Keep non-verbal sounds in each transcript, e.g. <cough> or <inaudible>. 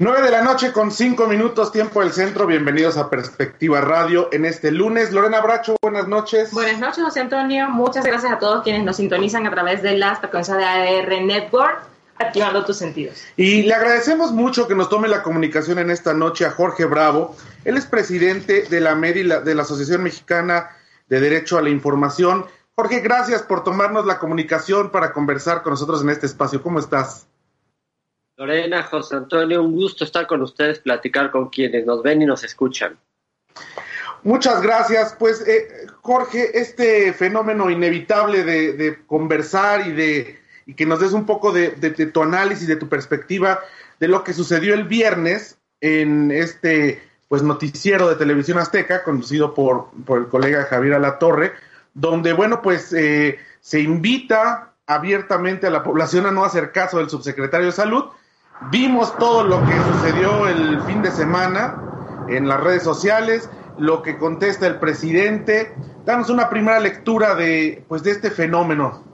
9 de la noche con 5 minutos, tiempo del centro. Bienvenidos a Perspectiva Radio en este lunes. Lorena Bracho, buenas noches. Buenas noches, José Antonio. Muchas gracias a todos quienes nos sintonizan a través de las frecuencias de AR Network, activando tus sentidos. Y le agradecemos mucho que nos tome la comunicación en esta noche a Jorge Bravo. Él es presidente de la MEDI, de la Asociación Mexicana de Derecho a la Información. Jorge, gracias por tomarnos la comunicación para conversar con nosotros en este espacio. ¿Cómo estás? Lorena, José Antonio, un gusto estar con ustedes, platicar con quienes nos ven y nos escuchan. Muchas gracias. Pues, eh, Jorge, este fenómeno inevitable de, conversar y de y que nos des un poco de, tu análisis, de tu perspectiva de lo que sucedió el viernes en este pues noticiero de televisión azteca conducido por, por el colega Javier Alatorre, donde bueno pues eh, se invita abiertamente a la población a no hacer caso del subsecretario de salud Vimos todo lo que sucedió el fin de semana en las redes sociales, lo que contesta el presidente. Danos una primera lectura de, pues, de este fenómeno.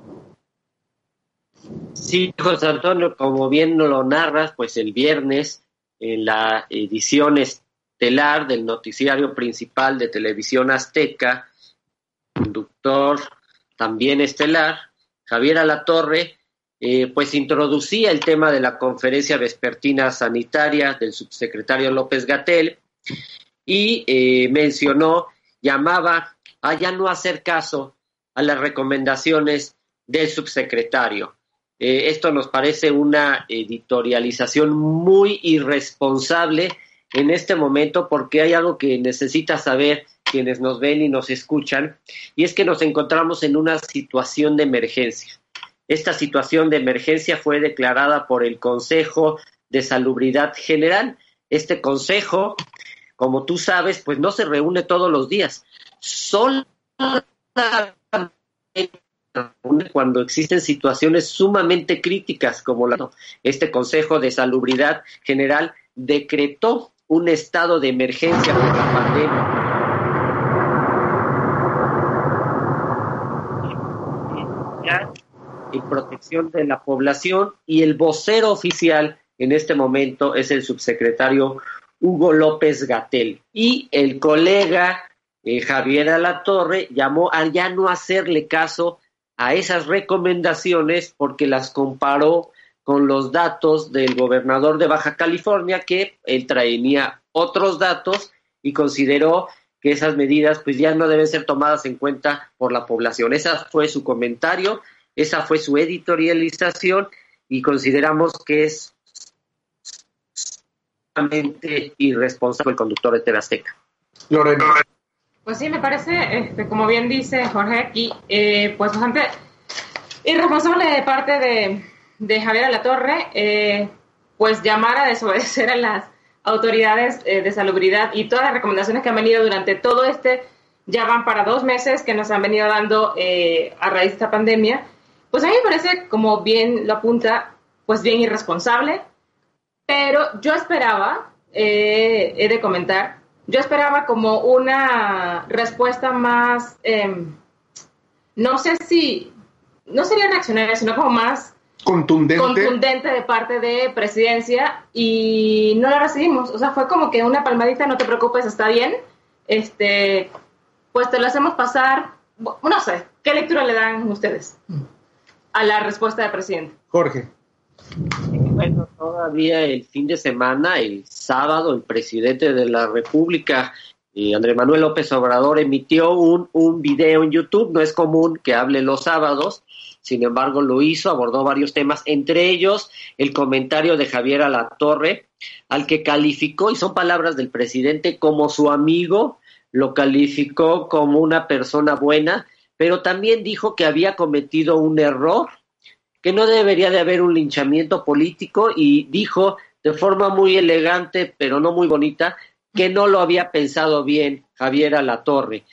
Sí, José Antonio, como bien lo narras, pues el viernes en la edición estelar del noticiario principal de televisión azteca, conductor también estelar, Javier Alatorre, eh, pues introducía el tema de la conferencia vespertina sanitaria del subsecretario López Gatel y eh, mencionó, llamaba a ya no hacer caso a las recomendaciones del subsecretario. Eh, esto nos parece una editorialización muy irresponsable en este momento porque hay algo que necesita saber quienes nos ven y nos escuchan, y es que nos encontramos en una situación de emergencia. Esta situación de emergencia fue declarada por el Consejo de Salubridad General. Este consejo, como tú sabes, pues no se reúne todos los días. Solo cuando existen situaciones sumamente críticas como la este Consejo de Salubridad General decretó un estado de emergencia por la pandemia y protección de la población y el vocero oficial en este momento es el subsecretario Hugo López Gatel. Y el colega eh, Javier Alatorre llamó a ya no hacerle caso a esas recomendaciones porque las comparó con los datos del gobernador de Baja California que él traía otros datos y consideró que esas medidas pues ya no deben ser tomadas en cuenta por la población. Ese fue su comentario esa fue su editorialización y consideramos que es totalmente irresponsable el conductor de TV Lorena. Pues sí, me parece, este, como bien dice Jorge aquí, eh, pues bastante irresponsable de parte de, de Javier Alatorre, eh, pues llamar a desobedecer a las autoridades eh, de salubridad y todas las recomendaciones que han venido durante todo este, ya van para dos meses que nos han venido dando eh, a raíz de esta pandemia pues a mí me parece, como bien lo apunta, pues bien irresponsable, pero yo esperaba, eh, he de comentar, yo esperaba como una respuesta más, em, no sé si, no sería reaccionaria, sino como más contundente. contundente de parte de presidencia y no la recibimos. O sea, fue como que una palmadita, no te preocupes, está bien. Este, pues te lo hacemos pasar. No sé, ¿qué lectura le dan ustedes? A la respuesta del presidente. Jorge. Bueno, todavía el fin de semana, el sábado, el presidente de la República, eh, Andrés Manuel López Obrador, emitió un, un video en YouTube. No es común que hable los sábados, sin embargo lo hizo, abordó varios temas, entre ellos el comentario de Javier Alatorre, al que calificó, y son palabras del presidente, como su amigo, lo calificó como una persona buena, pero también dijo que había cometido un error, que no debería de haber un linchamiento político y dijo de forma muy elegante, pero no muy bonita, que no lo había pensado bien Javier Alatorre.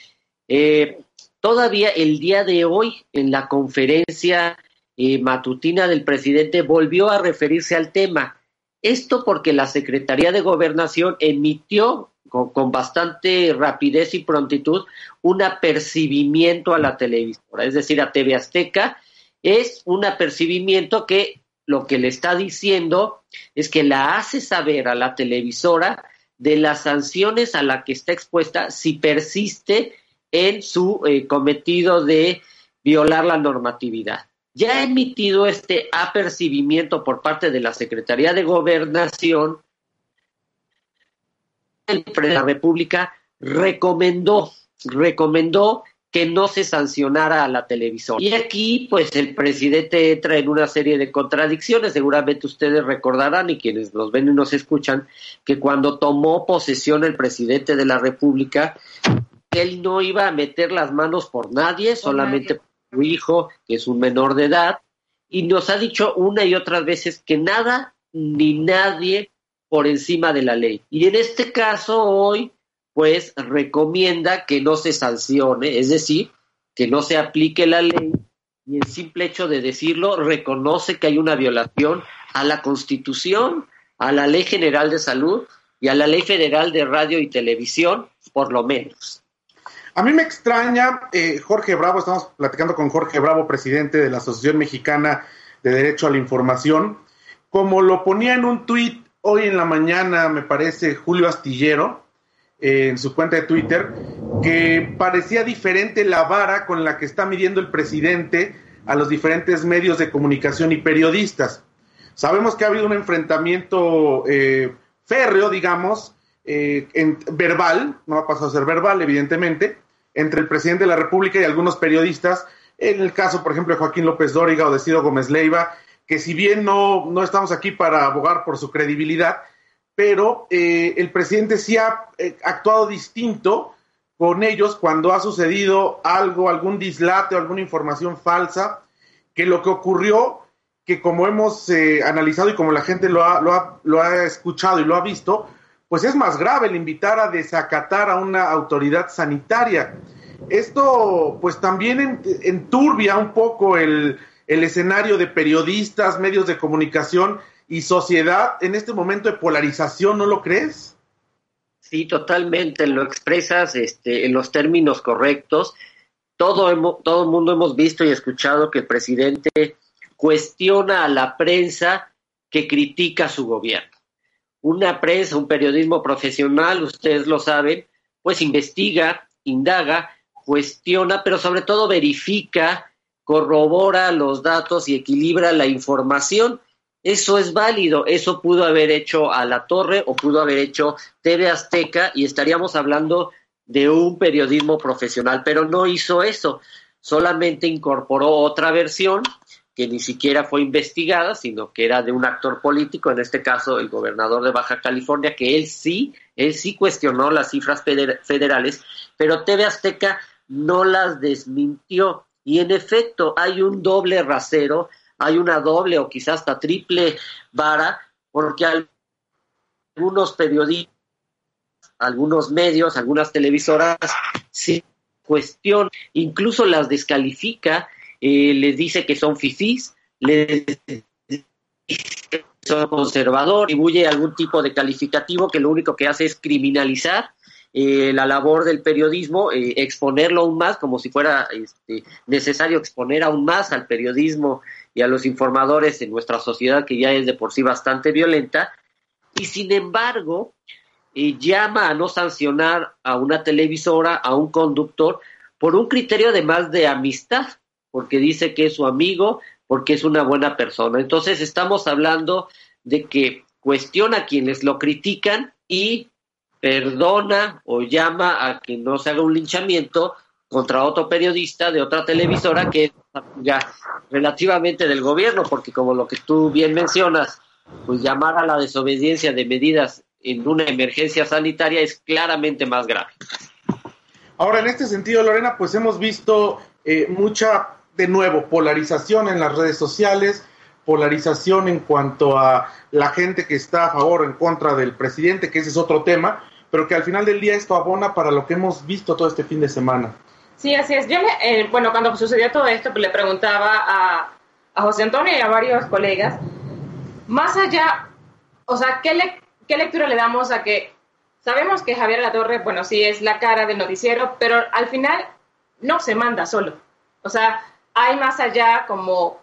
Eh, todavía el día de hoy, en la conferencia eh, matutina del presidente, volvió a referirse al tema. Esto porque la Secretaría de Gobernación emitió con, bastante rapidez y prontitud un apercibimiento a la televisora, es decir, a TV Azteca, es un apercibimiento que lo que le está diciendo es que la hace saber a la televisora de las sanciones a las que está expuesta si persiste en su eh, cometido de violar la normatividad. Ya ha emitido este apercibimiento por parte de la Secretaría de Gobernación. La República recomendó, recomendó que no se sancionara a la televisora. Y aquí, pues, el presidente entra en una serie de contradicciones. Seguramente ustedes recordarán, y quienes nos ven y nos escuchan, que cuando tomó posesión el presidente de la República, él no iba a meter las manos por nadie, solamente por su hijo, que es un menor de edad, y nos ha dicho una y otras veces que nada ni nadie por encima de la ley. Y en este caso, hoy, pues recomienda que no se sancione, es decir, que no se aplique la ley y el simple hecho de decirlo reconoce que hay una violación a la Constitución, a la Ley General de Salud y a la Ley Federal de Radio y Televisión, por lo menos. A mí me extraña, eh, Jorge Bravo, estamos platicando con Jorge Bravo, presidente de la Asociación Mexicana de Derecho a la Información, como lo ponía en un tuit hoy en la mañana, me parece, Julio Astillero, en su cuenta de Twitter, que parecía diferente la vara con la que está midiendo el presidente a los diferentes medios de comunicación y periodistas. Sabemos que ha habido un enfrentamiento eh, férreo, digamos, eh, en, verbal, no ha pasado a ser verbal, evidentemente, entre el presidente de la República y algunos periodistas, en el caso, por ejemplo, de Joaquín López Dóriga o de Ciro Gómez Leiva, que si bien no, no estamos aquí para abogar por su credibilidad, pero eh, el presidente sí ha eh, actuado distinto con ellos cuando ha sucedido algo, algún dislate o alguna información falsa, que lo que ocurrió, que como hemos eh, analizado y como la gente lo ha, lo, ha, lo ha escuchado y lo ha visto, pues es más grave el invitar a desacatar a una autoridad sanitaria. Esto pues también enturbia un poco el, el escenario de periodistas, medios de comunicación y sociedad en este momento de polarización, ¿no lo crees? Sí, totalmente, lo expresas este, en los términos correctos. Todo, todo el mundo hemos visto y escuchado que el presidente cuestiona a la prensa que critica a su gobierno. Una prensa, un periodismo profesional, ustedes lo saben, pues investiga, indaga, cuestiona, pero sobre todo verifica, corrobora los datos y equilibra la información. Eso es válido, eso pudo haber hecho a la torre o pudo haber hecho TV Azteca y estaríamos hablando de un periodismo profesional, pero no hizo eso, solamente incorporó otra versión que ni siquiera fue investigada, sino que era de un actor político, en este caso el gobernador de Baja California, que él sí, él sí cuestionó las cifras federales, pero TV Azteca no las desmintió. Y en efecto, hay un doble rasero hay una doble o quizás hasta triple vara, porque algunos periodistas, algunos medios, algunas televisoras se cuestionan, incluso las descalifica, eh, les dice que son fifís, les dice son conservador, atribuye algún tipo de calificativo que lo único que hace es criminalizar eh, la labor del periodismo, eh, exponerlo aún más, como si fuera este, necesario exponer aún más al periodismo y a los informadores en nuestra sociedad, que ya es de por sí bastante violenta, y sin embargo eh, llama a no sancionar a una televisora, a un conductor, por un criterio además de amistad, porque dice que es su amigo, porque es una buena persona. Entonces estamos hablando de que cuestiona a quienes lo critican y perdona o llama a que no se haga un linchamiento contra otro periodista de otra televisora que es ya relativamente del gobierno, porque como lo que tú bien mencionas, pues llamar a la desobediencia de medidas en una emergencia sanitaria es claramente más grave. Ahora, en este sentido, Lorena, pues hemos visto eh, mucha, de nuevo, polarización en las redes sociales, polarización en cuanto a la gente que está a favor o en contra del presidente, que ese es otro tema, pero que al final del día esto abona para lo que hemos visto todo este fin de semana. Sí, así es. Yo, eh, bueno, cuando sucedió todo esto, pues le preguntaba a, a, José Antonio y a varios colegas, más allá, o sea, ¿qué, le, ¿qué lectura le damos a que sabemos que Javier Latorre, bueno, sí es la cara del noticiero, pero al final no se manda solo. O sea, hay más allá como,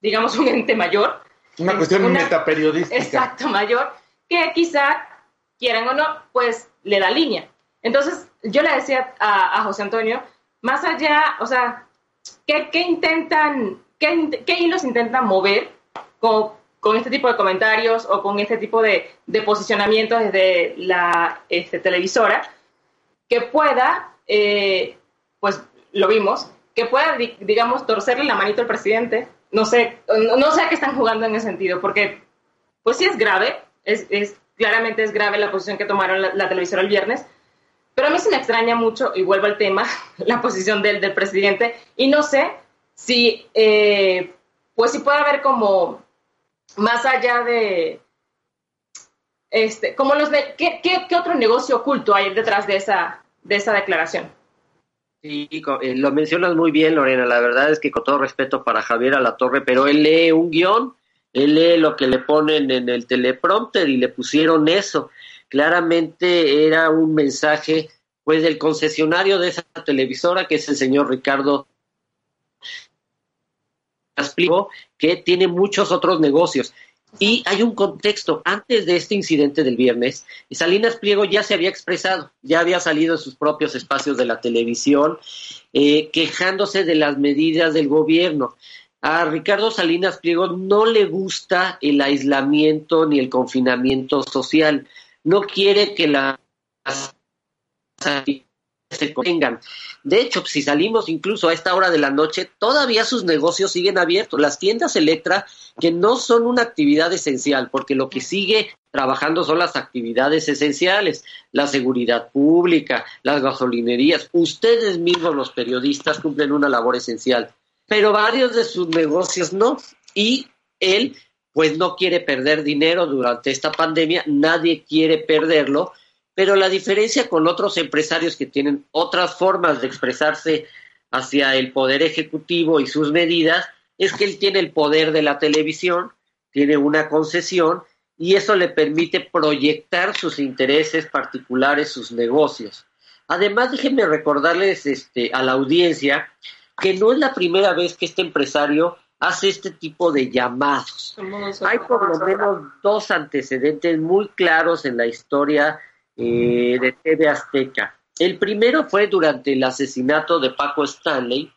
digamos, un ente mayor Una cuestión metaperiodística. Exacto, mayor, que quizá, quieran o no, pues le da línea. Entonces, yo le decía a, José Antonio, más allá, o sea, ¿qué, intentan, qué, hilos intentan mover con, este tipo de comentarios o con este tipo de, de posicionamientos desde la este, televisora que pueda, eh, pues lo vimos, que pueda, digamos, torcerle la manito al presidente. No sé, no, sé a qué están jugando en ese sentido, porque pues sí es grave, es claramente es grave la posición que tomaron la televisora el viernes, pero a mí se me extraña mucho, y vuelvo al tema, <laughs> la posición del, presidente, y no sé si, eh, pues si puede haber como, más allá de, este, como los de, ¿qué, qué, otro negocio oculto hay detrás de esa, de esa declaración? Sí, eh, lo mencionas muy bien, Lorena. La verdad es que con todo respeto para Javier Alatorre, pero él lee un guion, él lee lo que le ponen en el teleprompter y le pusieron eso claramente era un mensaje pues del concesionario de esa televisora que es el señor Ricardo que tiene muchos otros negocios. Y hay un contexto. Antes de este incidente del viernes, Salinas Pliego ya se había expresado, ya había salido en sus propios espacios de la televisión, eh, quejándose de las medidas del gobierno. A Ricardo Salinas Pliego no le gusta el aislamiento ni el confinamiento social no quiere que las se contengan. De hecho, si salimos incluso a esta hora de la noche, todavía sus negocios siguen abiertos. Las tiendas Electra, que no son una actividad esencial, porque lo que sigue trabajando son las actividades esenciales, la seguridad pública, las gasolinerías. Ustedes mismos, los periodistas, cumplen una labor esencial, pero varios de sus negocios no. Y él pues no quiere perder dinero durante esta pandemia, nadie quiere perderlo, pero la diferencia con otros empresarios que tienen otras formas de expresarse hacia el poder ejecutivo y sus medidas es que él tiene el poder de la televisión, tiene una concesión y eso le permite proyectar sus intereses particulares, sus negocios. Además, déjenme recordarles este, a la audiencia que no es la primera vez que este empresario hace este tipo de llamados. Hay por lo menos dos antecedentes muy claros en la historia eh, de TV Azteca. El primero fue durante el asesinato de Paco Stanley.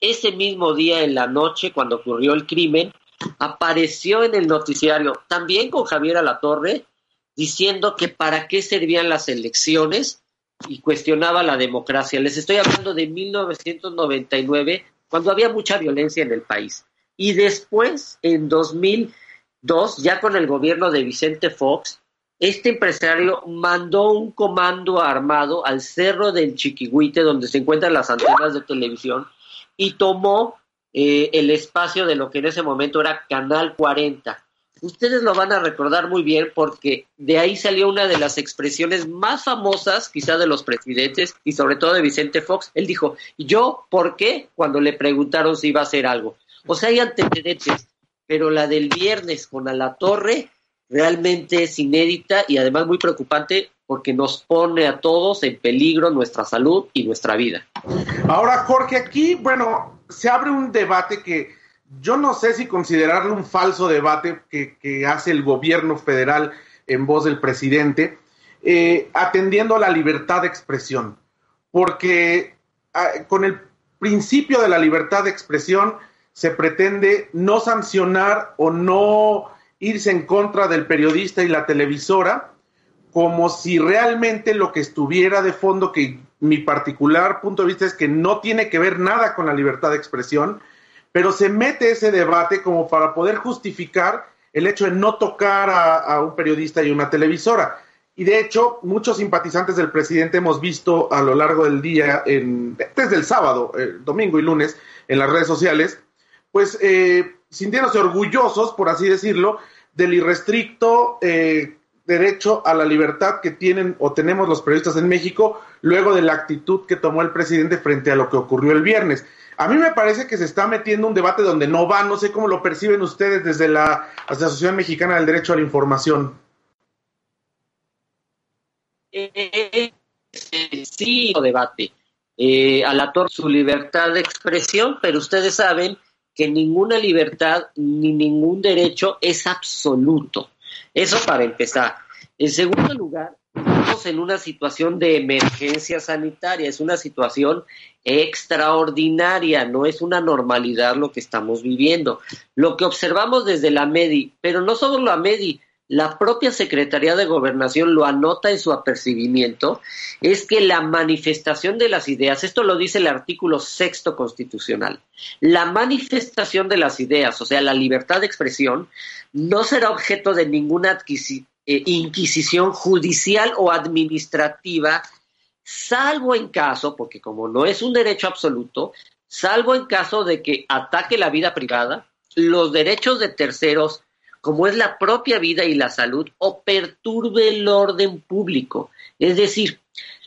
Ese mismo día en la noche, cuando ocurrió el crimen, apareció en el noticiario, también con Javier Alatorre, diciendo que para qué servían las elecciones y cuestionaba la democracia. Les estoy hablando de 1999, cuando había mucha violencia en el país. Y después, en 2002, ya con el gobierno de Vicente Fox, este empresario mandó un comando armado al cerro del Chiquihuite, donde se encuentran las antenas de televisión, y tomó eh, el espacio de lo que en ese momento era Canal 40. Ustedes lo van a recordar muy bien porque de ahí salió una de las expresiones más famosas, quizá de los presidentes y sobre todo de Vicente Fox. Él dijo, ¿yo por qué? Cuando le preguntaron si iba a hacer algo. O sea, hay antecedentes, pero la del viernes con a la torre realmente es inédita y además muy preocupante porque nos pone a todos en peligro nuestra salud y nuestra vida. Ahora, Jorge, aquí, bueno, se abre un debate que yo no sé si considerarlo un falso debate que, hace el gobierno federal en voz del presidente, eh, atendiendo a la libertad de expresión, porque ah, con el principio de la libertad de expresión, se pretende no sancionar o no irse en contra del periodista y la televisora, como si realmente lo que estuviera de fondo, que mi particular punto de vista es que no tiene que ver nada con la libertad de expresión, pero se mete ese debate como para poder justificar el hecho de no tocar a, un periodista y una televisora. Y de hecho, muchos simpatizantes del presidente hemos visto a lo largo del día, en, desde el sábado, el domingo y lunes, en las redes sociales, pues eh, sintiéndose orgullosos, por así decirlo, del irrestricto eh, derecho a la libertad que tienen o tenemos los periodistas en México luego de la actitud que tomó el presidente frente a lo que ocurrió el viernes. A mí me parece que se está metiendo un debate donde no va, no sé cómo lo perciben ustedes desde la Asociación Mexicana del Derecho a la Información. Eh, sí, debate. Eh, a la su libertad de expresión, pero ustedes saben que ninguna libertad ni ningún derecho es absoluto. Eso para empezar. En segundo lugar, estamos en una situación de emergencia sanitaria, es una situación extraordinaria, no es una normalidad lo que estamos viviendo. Lo que observamos desde la MEDI, pero no solo la MEDI, la propia Secretaría de Gobernación lo anota en su apercibimiento, es que la manifestación de las ideas, esto lo dice el artículo sexto constitucional, la manifestación de las ideas, o sea, la libertad de expresión, no será objeto de ninguna eh, inquisición judicial o administrativa, salvo en caso, porque como no es un derecho absoluto, salvo en caso de que ataque la vida privada, los derechos de terceros, como es la propia vida y la salud, o perturbe el orden público. Es decir,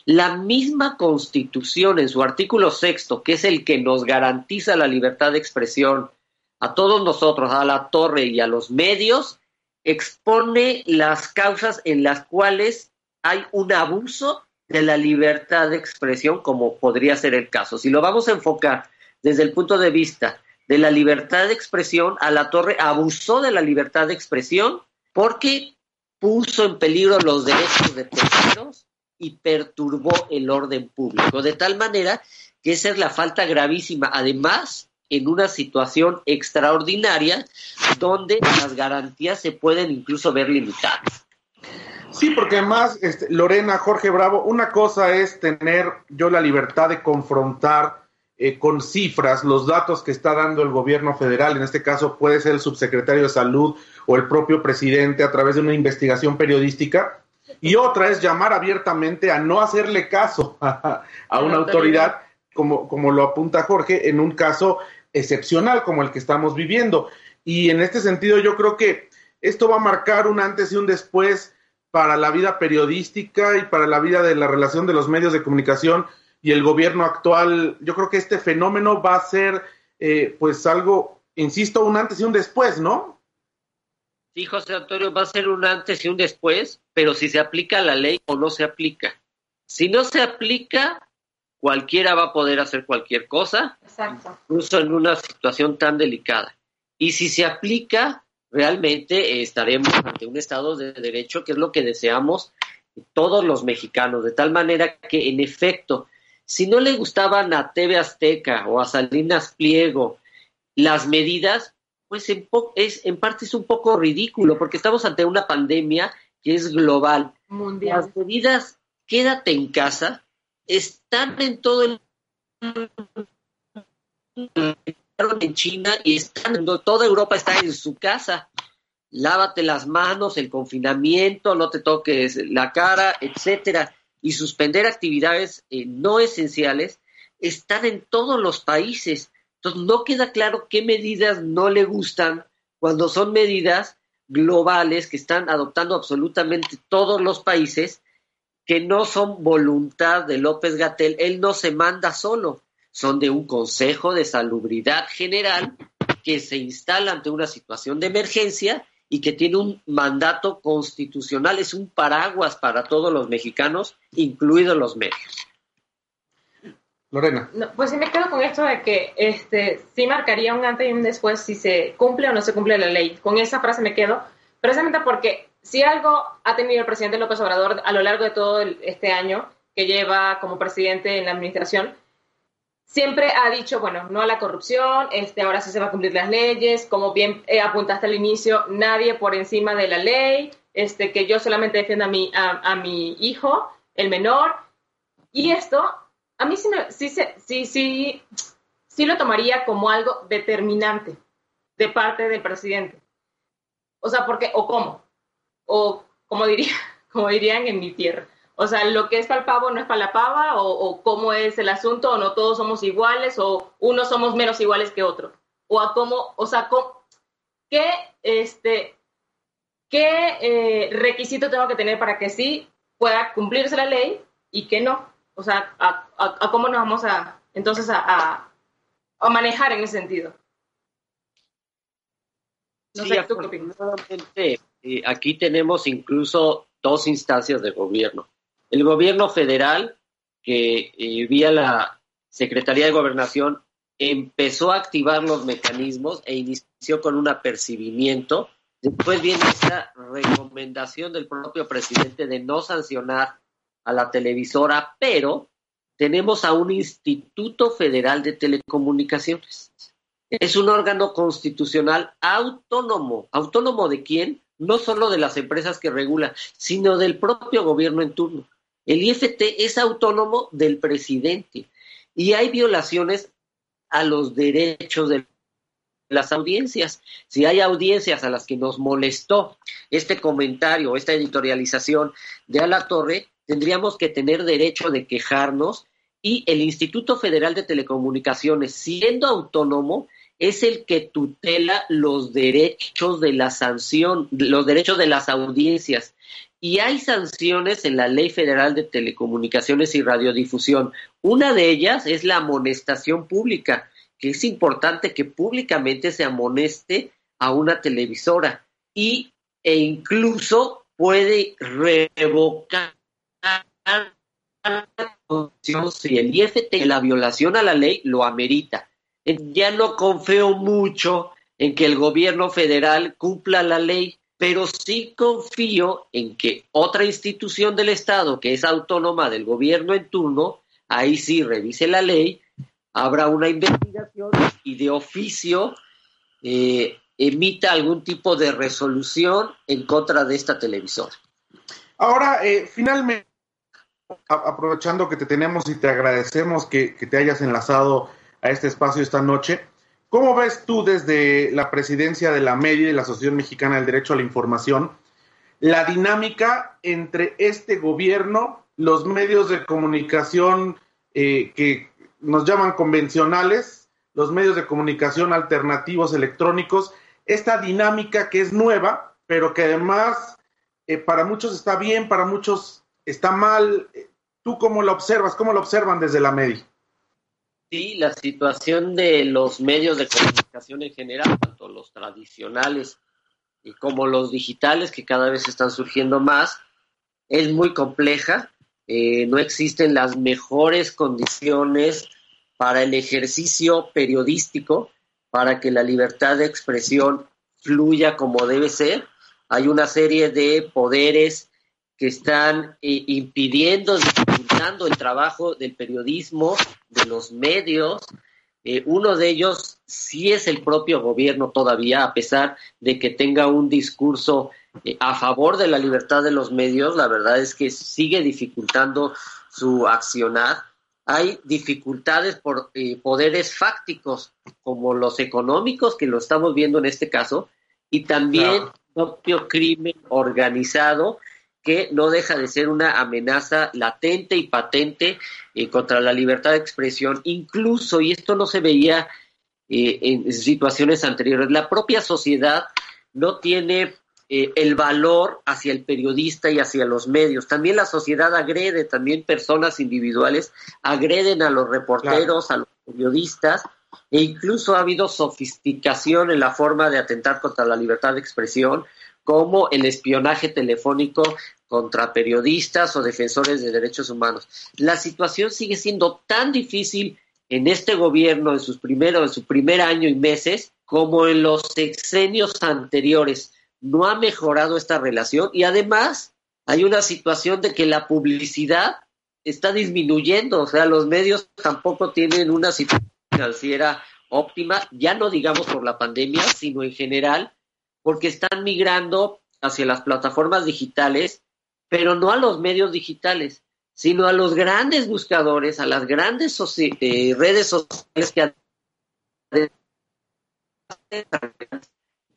la misma Constitución en su artículo sexto, que es el que nos garantiza la libertad de expresión a todos nosotros, a la torre y a los medios, expone las causas en las cuales hay un abuso de la libertad de expresión, como podría ser el caso. Si lo vamos a enfocar desde el punto de vista de la libertad de expresión, a la torre abusó de la libertad de expresión porque puso en peligro los derechos de terceros y perturbó el orden público, de tal manera que esa es la falta gravísima. Además, en una situación extraordinaria donde las garantías se pueden incluso ver limitadas. Sí, porque además, este, Lorena, Jorge Bravo, una cosa es tener yo la libertad de confrontar eh, con cifras los datos que está dando el gobierno federal, en este caso puede ser el subsecretario de salud o el propio presidente a través de una investigación periodística, y otra es llamar abiertamente a no hacerle caso <laughs> a, una autoridad, como, como lo apunta Jorge, en un caso excepcional como el que estamos viviendo. Y en este sentido yo creo que esto va a marcar un antes y un después para la vida periodística y para la vida de la relación de los medios de comunicación y el gobierno actual, yo creo que este fenómeno va a ser eh, pues algo, insisto, un antes y un después, ¿no? Sí, José Antonio, va a ser un antes y un después, pero si se aplica la ley o no se aplica. Si no se aplica, cualquiera va a poder hacer cualquier cosa, Exacto. incluso en una situación tan delicada. Y si se aplica, realmente estaremos ante un Estado de Derecho, que es lo que deseamos todos los mexicanos, de tal manera que, en efecto, si no le gustaban a TV Azteca o a Salinas Pliego las medidas, pues en, es, en parte es un poco ridículo, porque estamos ante una pandemia que es global. Mundial. Las medidas, quédate en casa, están en todo el en China y están, toda Europa está en su casa. Lávate las manos, el confinamiento, no te toques la cara, etcétera y suspender actividades eh, no esenciales están en todos los países. Entonces no queda claro qué medidas no le gustan cuando son medidas globales que están adoptando absolutamente todos los países que no son voluntad de López Gatel, él no se manda solo, son de un Consejo de Salubridad General que se instala ante una situación de emergencia y que tiene un mandato constitucional, es un paraguas para todos los mexicanos, incluidos los medios. Lorena. pues sí me quedo con esto de que este sí marcaría un antes y un después si se cumple o no se cumple la ley. Con esa frase me quedo, precisamente porque si algo ha tenido el presidente López Obrador a lo largo de todo este año que lleva como presidente en la administración, siempre ha dicho, bueno, no a la corrupción, este, ahora sí se va a cumplir las leyes, como bien eh, apuntaste al inicio, nadie por encima de la ley, este, que yo solamente defiendo a mi, a, mi hijo, el menor, y esto, a mí sí, sí, sí, sí, sí lo tomaría como algo determinante de parte del presidente. O sea, porque, o cómo, o como diría, <laughs> como dirían en mi tierra, o sea, lo que es para el pavo no es para la pava, o, cómo es el asunto, o no todos somos iguales, o unos somos menos iguales que otros. O a cómo, o sea, qué, este, qué eh, requisito tengo que tener para que sí pueda cumplirse la ley y que no. O sea, a, cómo nos vamos a, entonces, a, a, manejar en ese sentido. No sí, sé, eh, aquí tenemos incluso dos instancias de gobierno el gobierno federal, que eh, vía la Secretaría de Gobernación empezó a activar los mecanismos e inició con un apercibimiento. Después viene esta recomendación del propio presidente de no sancionar a la televisora, pero tenemos a un Instituto Federal de Telecomunicaciones. Es un órgano constitucional autónomo. ¿Autónomo de quién? No solo de las empresas que regula, sino del propio gobierno en turno. El IFT es autónomo del presidente y hay violaciones a los derechos de las audiencias. Si hay audiencias a las que nos molestó este comentario, esta editorialización de A la Torre, tendríamos que tener derecho de quejarnos y el Instituto Federal de Telecomunicaciones, siendo autónomo, es el que tutela los derechos de la sanción, los derechos de las audiencias. Y hay sanciones en la Ley Federal de Telecomunicaciones y Radiodifusión. Una de ellas es la amonestación pública, que es importante que públicamente se amoneste a una televisora y, e incluso puede revocar si el IFT, la violación a la ley, lo amerita. Ya no confío mucho en que el gobierno federal cumpla la ley pero sí confío en que otra institución del Estado, que es autónoma del gobierno en turno, ahí sí revise la ley, habrá una investigación y de oficio eh, emita algún tipo de resolución en contra de esta televisora. Ahora, eh, finalmente, aprovechando que te tenemos y te agradecemos que, que te hayas enlazado a este espacio esta noche, ¿Cómo ves tú desde la presidencia de la MEDI, de la Asociación Mexicana del Derecho a la Información, la dinámica entre este gobierno, los medios de comunicación eh, que nos llaman convencionales, los medios de comunicación alternativos electrónicos, esta dinámica que es nueva, pero que además eh, para muchos está bien, para muchos está mal. ¿Tú cómo lo observas? ¿Cómo lo observan desde la MEDI? Sí, la situación de los medios de comunicación en general, tanto los tradicionales y como los digitales, que cada vez están surgiendo más, es muy compleja. Eh, no existen las mejores condiciones para el ejercicio periodístico, para que la libertad de expresión fluya como debe ser. Hay una serie de poderes que están eh, impidiendo, dificultando el trabajo del periodismo, de los medios. Eh, uno de ellos sí es el propio gobierno todavía, a pesar de que tenga un discurso eh, a favor de la libertad de los medios, la verdad es que sigue dificultando su accionar. Hay dificultades por poderes fácticos, como los económicos, que lo estamos viendo en este caso, y también propio crimen organizado que no deja de ser una amenaza latente y patente eh, contra la libertad de expresión, incluso, y esto no se veía eh, en situaciones anteriores, la propia sociedad no tiene eh, el valor hacia el periodista y hacia los medios. También la sociedad agrede, también personas individuales agreden a los reporteros, a los periodistas, e incluso ha habido sofisticación en la forma de atentar contra la libertad de expresión, como el espionaje telefónico contra periodistas o defensores de derechos humanos. La situación sigue siendo tan difícil en este gobierno en sus primeros, en su primer año y meses, como en los sexenios anteriores. No ha mejorado esta relación y además hay una situación de que la publicidad está disminuyendo, o sea, los medios tampoco tienen una situación financiera óptima, ya no digamos por la pandemia, sino en general, porque están migrando hacia las plataformas digitales, pero no a los medios digitales, sino a los grandes buscadores, a las grandes eh, redes sociales que me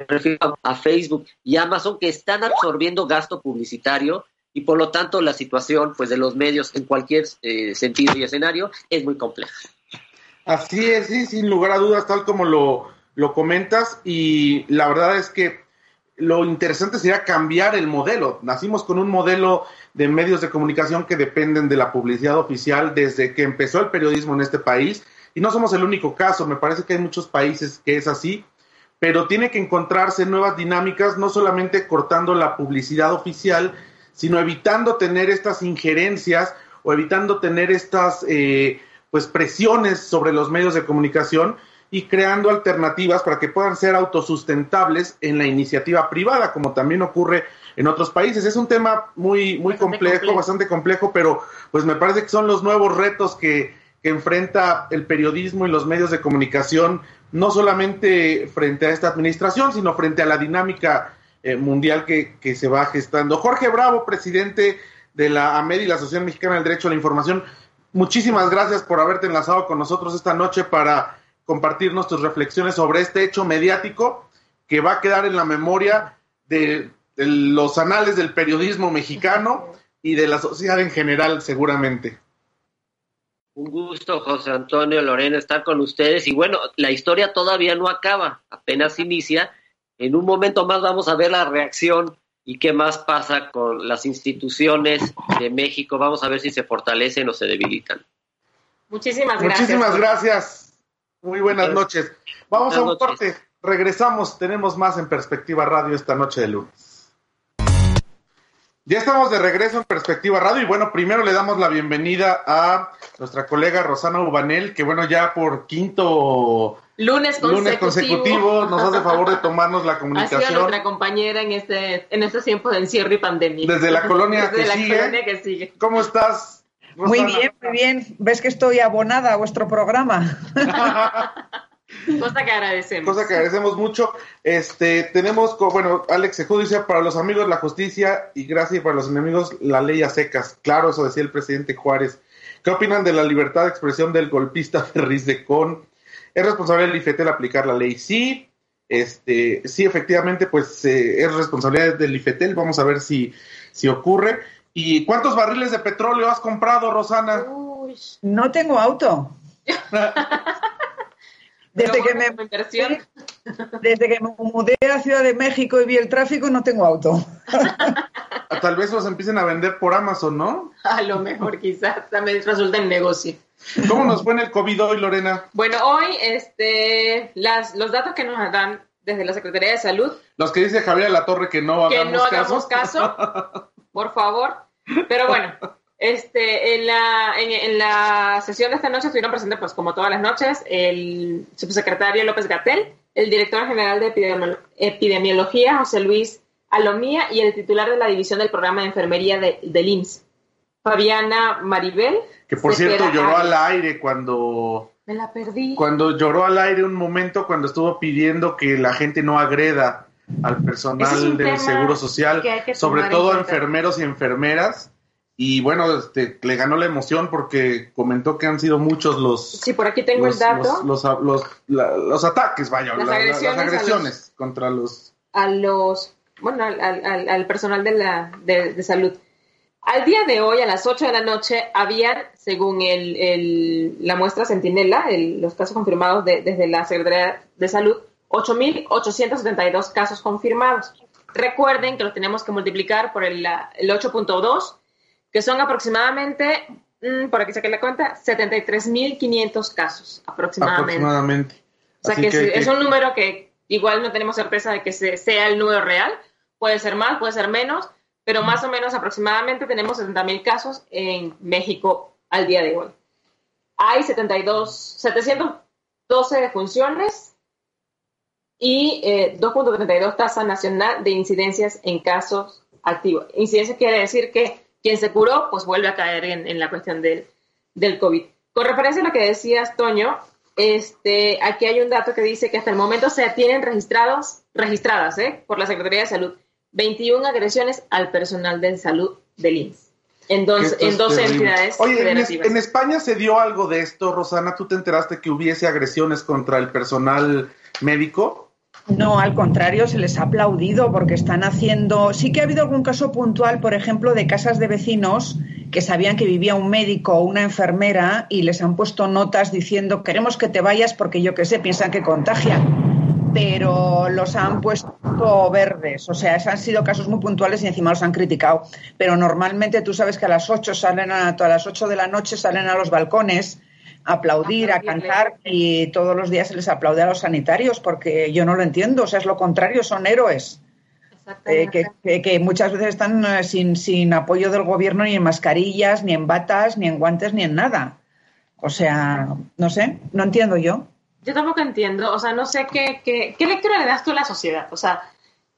refiero a Facebook y Amazon que están absorbiendo gasto publicitario y por lo tanto la situación pues de los medios en cualquier eh, sentido y escenario es muy compleja. Así es, sí, sin lugar a dudas, tal como lo, lo comentas y la verdad es que lo interesante sería cambiar el modelo. Nacimos con un modelo de medios de comunicación que dependen de la publicidad oficial desde que empezó el periodismo en este país y no somos el único caso, me parece que hay muchos países que es así, pero tiene que encontrarse nuevas dinámicas, no solamente cortando la publicidad oficial, sino evitando tener estas injerencias o evitando tener estas... Eh, pues presiones sobre los medios de comunicación y creando alternativas para que puedan ser autosustentables en la iniciativa privada, como también ocurre en otros países. Es un tema muy, muy complejo, bastante complejo, pero pues me parece que son los nuevos retos que, que enfrenta el periodismo y los medios de comunicación, no solamente frente a esta administración, sino frente a la dinámica eh, mundial que, que, se va gestando. Jorge Bravo, presidente de la AMED y la Asociación Mexicana del Derecho a la Información, muchísimas gracias por haberte enlazado con nosotros esta noche para compartirnos tus reflexiones sobre este hecho mediático que va a quedar en la memoria de, los anales del periodismo mexicano y de la sociedad en general, seguramente. Un gusto, José Antonio Lorena, estar con ustedes. Y bueno, la historia todavía no acaba, apenas inicia. En un momento más vamos a ver la reacción y qué más pasa con las instituciones de México. Vamos a ver si se fortalecen o se debilitan. Muchísimas gracias. Muchísimas gracias. Muy buenas noches. Vamos a un corte. Regresamos. Tenemos más en Perspectiva Radio esta noche de lunes. Ya estamos de regreso en Perspectiva Radio y bueno, primero le damos la bienvenida a nuestra colega Rosana Ubanel, que bueno, ya por quinto lunes consecutivo, nos hace favor de tomarnos la comunicación. <laughs> Ha sido nuestra compañera en este, en este tiempo de encierro y pandemia. Desde la colonia, Desde la colonia que sigue. ¿Cómo estás? Muy bien, muy bien. ¿Ves que estoy abonada a vuestro programa? <laughs> Cosa que agradecemos. Cosa que agradecemos mucho. Este, tenemos, bueno, Alex Sejudo dice, para los amigos la justicia y gracia y para los enemigos la ley a secas. Claro, eso decía el presidente Juárez. ¿Qué opinan de la libertad de expresión del golpista <laughs> Ferriz de Con? ¿Es responsable del IFETEL aplicar la ley? Sí. Este, sí, efectivamente, pues eh, es responsabilidad del IFETEL. Vamos a ver si, si ocurre. ¿Y cuántos barriles de petróleo has comprado, Rosana? No tengo auto. <laughs> desde, que me, desde que me mudé a Ciudad de México y vi el tráfico, no tengo auto. <laughs> Tal vez los empiecen a vender por Amazon, ¿no? A lo mejor, quizás también resulta en negocio. ¿Cómo nos fue en el COVID hoy, Lorena? Bueno, hoy este, las, los datos que nos dan desde la Secretaría de Salud. Los que dice Javier La Torre que no hagamos que no hagamos caso <laughs> por favor. Pero bueno, <laughs> este, en la, en, la sesión de esta noche estuvieron presentes, pues como todas las noches, el subsecretario López Gatel, el director general de epidemiología, José Luis Alomía, y el titular de la división del programa de enfermería de, del IMSS, Fabiana Maribel. Que por cierto lloró al aire cuando... Me la perdí. Cuando lloró al aire un momento cuando estuvo pidiendo que la gente no agreda al personal del Seguro Social, sobre todo a enfermeros y enfermeras. Y bueno, este, le ganó la emoción porque comentó que han sido muchos los... Sí, por aquí tengo el dato. Los, los, ataques, vaya, las agresiones, contra los... A los... Bueno, al, al, personal de, la, de, salud. Al día de hoy, a las 8 de la noche, había, según el, el, la muestra Centinela, los casos confirmados desde la Secretaría de Salud, 8.872 casos confirmados. Recuerden que lo tenemos que multiplicar por el, el 8.2, que son aproximadamente, mm, por aquí saqué la cuenta, 73.500 casos aproximadamente. Aproximadamente. O sea que, es un número que igual no tenemos certeza de que sea el número real. Puede ser más, puede ser menos, pero más o menos aproximadamente tenemos 70.000 casos en México al día de hoy. Hay 72, 712 funciones y 2.32 eh, tasa nacional de incidencias en casos activos. Incidencia quiere decir que quien se curó, pues vuelve a caer en, la cuestión del, del, COVID. Con referencia a lo que decías, Toño, este, aquí hay un dato que dice que hasta el momento se tienen registrados, registradas ¿eh? por la Secretaría de Salud 21 agresiones al personal de salud del INS. En dos, en dos entidades. Oye, en, España se dio algo de esto, Rosana. ¿Tú te enteraste que hubiese agresiones contra el personal médico? No, al contrario, se les ha aplaudido porque están haciendo. Sí que ha habido algún caso puntual, por ejemplo, de casas de vecinos que sabían que vivía un médico o una enfermera y les han puesto notas diciendo queremos que te vayas porque yo qué sé, piensan que contagian. Pero los han puesto verdes, o sea, han sido casos muy puntuales y encima los han criticado. Pero normalmente tú sabes que a las 8 salen a, las 8 de la noche salen a los balcones aplaudir, a cantar y todos los días se les aplaude a los sanitarios porque yo no lo entiendo, o sea, es lo contrario, son héroes. Eh, que, muchas veces están eh, sin, sin apoyo del gobierno ni en mascarillas, ni en batas, ni en guantes, ni en nada. O sea, no sé, no entiendo yo. Yo tampoco entiendo, o sea, no sé qué, qué, qué lectura le das tú a la sociedad, o sea,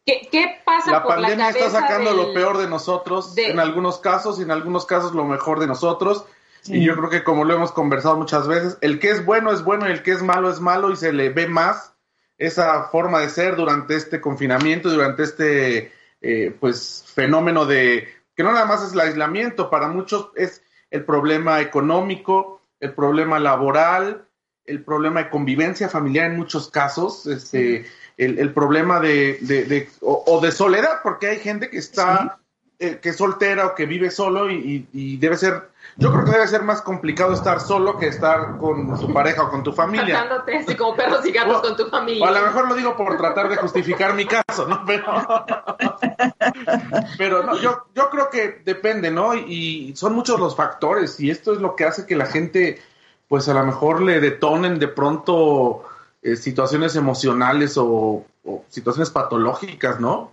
¿qué, qué pasa la por la pandemia cabeza está sacando del- lo peor de nosotros de- en algunos casos y en algunos casos lo mejor de nosotros. Sí. Y yo creo que como lo hemos conversado muchas veces, el que es bueno es bueno y el que es malo es malo y se le ve más esa forma de ser durante este confinamiento, durante este eh, pues fenómeno de que no nada más es el aislamiento, para muchos es el problema económico, el problema laboral, el problema de convivencia familiar en muchos casos, este, el, el problema de, de- de- o, o de soledad, porque hay gente que está, eh, que es soltera o que vive solo y, y- y debe ser, yo creo que debe ser más complicado estar solo que estar con su pareja o con tu familia. Tratándote así como perros y gatos O- con tu O familia. a lo mejor lo digo por tratar de justificar mi caso, ¿no? Pero, pero no, yo, yo creo que depende, ¿no? Y son muchos los factores y esto es lo que hace que la gente, pues a lo mejor le detonen de pronto eh, situaciones emocionales o, o situaciones patológicas, ¿no?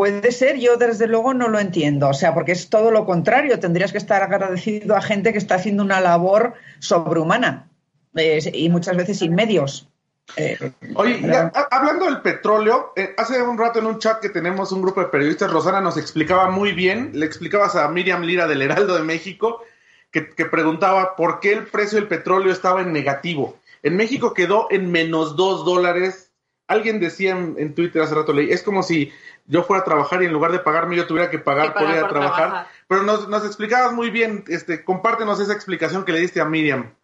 Puede ser, yo desde luego no lo entiendo, o sea, porque es todo lo contrario, tendrías que estar agradecido a gente que está haciendo una labor sobrehumana eh, y muchas veces sin medios. Eh, Oye, ya, hablando del petróleo, eh, hace un rato en un chat que tenemos un grupo de periodistas, Rosana nos explicaba muy bien, le explicabas a Miriam Lira del Heraldo de México, que, que preguntaba por qué el precio del petróleo estaba en negativo. En México quedó en menos dos dólares. Alguien decía en, en Twitter hace rato, leí, es como si yo fuera a trabajar y en lugar de pagarme yo tuviera que pagar Que por ir a por trabajar. trabajar. Pero nos, nos explicabas muy bien, este, compártenos esa explicación que le diste a Miriam.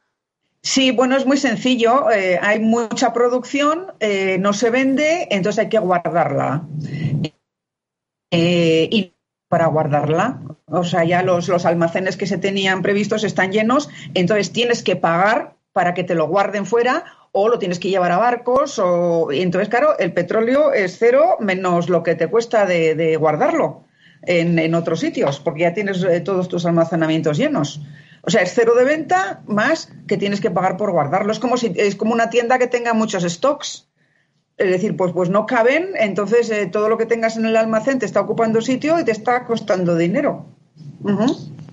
Sí, bueno, es muy sencillo. eh, hay mucha producción, eh, no se vende, entonces hay que guardarla. Eh, y para guardarla, o sea, ya los, los almacenes que se tenían previstos están llenos, entonces tienes que pagar para que te lo guarden fuera o lo tienes que llevar a barcos. O... y entonces, claro, el petróleo es cero menos lo que te cuesta de, de guardarlo en, en otros sitios, porque ya tienes eh, todos tus almacenamientos llenos. O sea, es cero de venta más que tienes que pagar por guardarlo. Es como si es como una tienda que tenga muchos stocks. Es decir, pues, pues no caben, entonces eh, todo lo que tengas en el almacén te está ocupando sitio y te está costando dinero.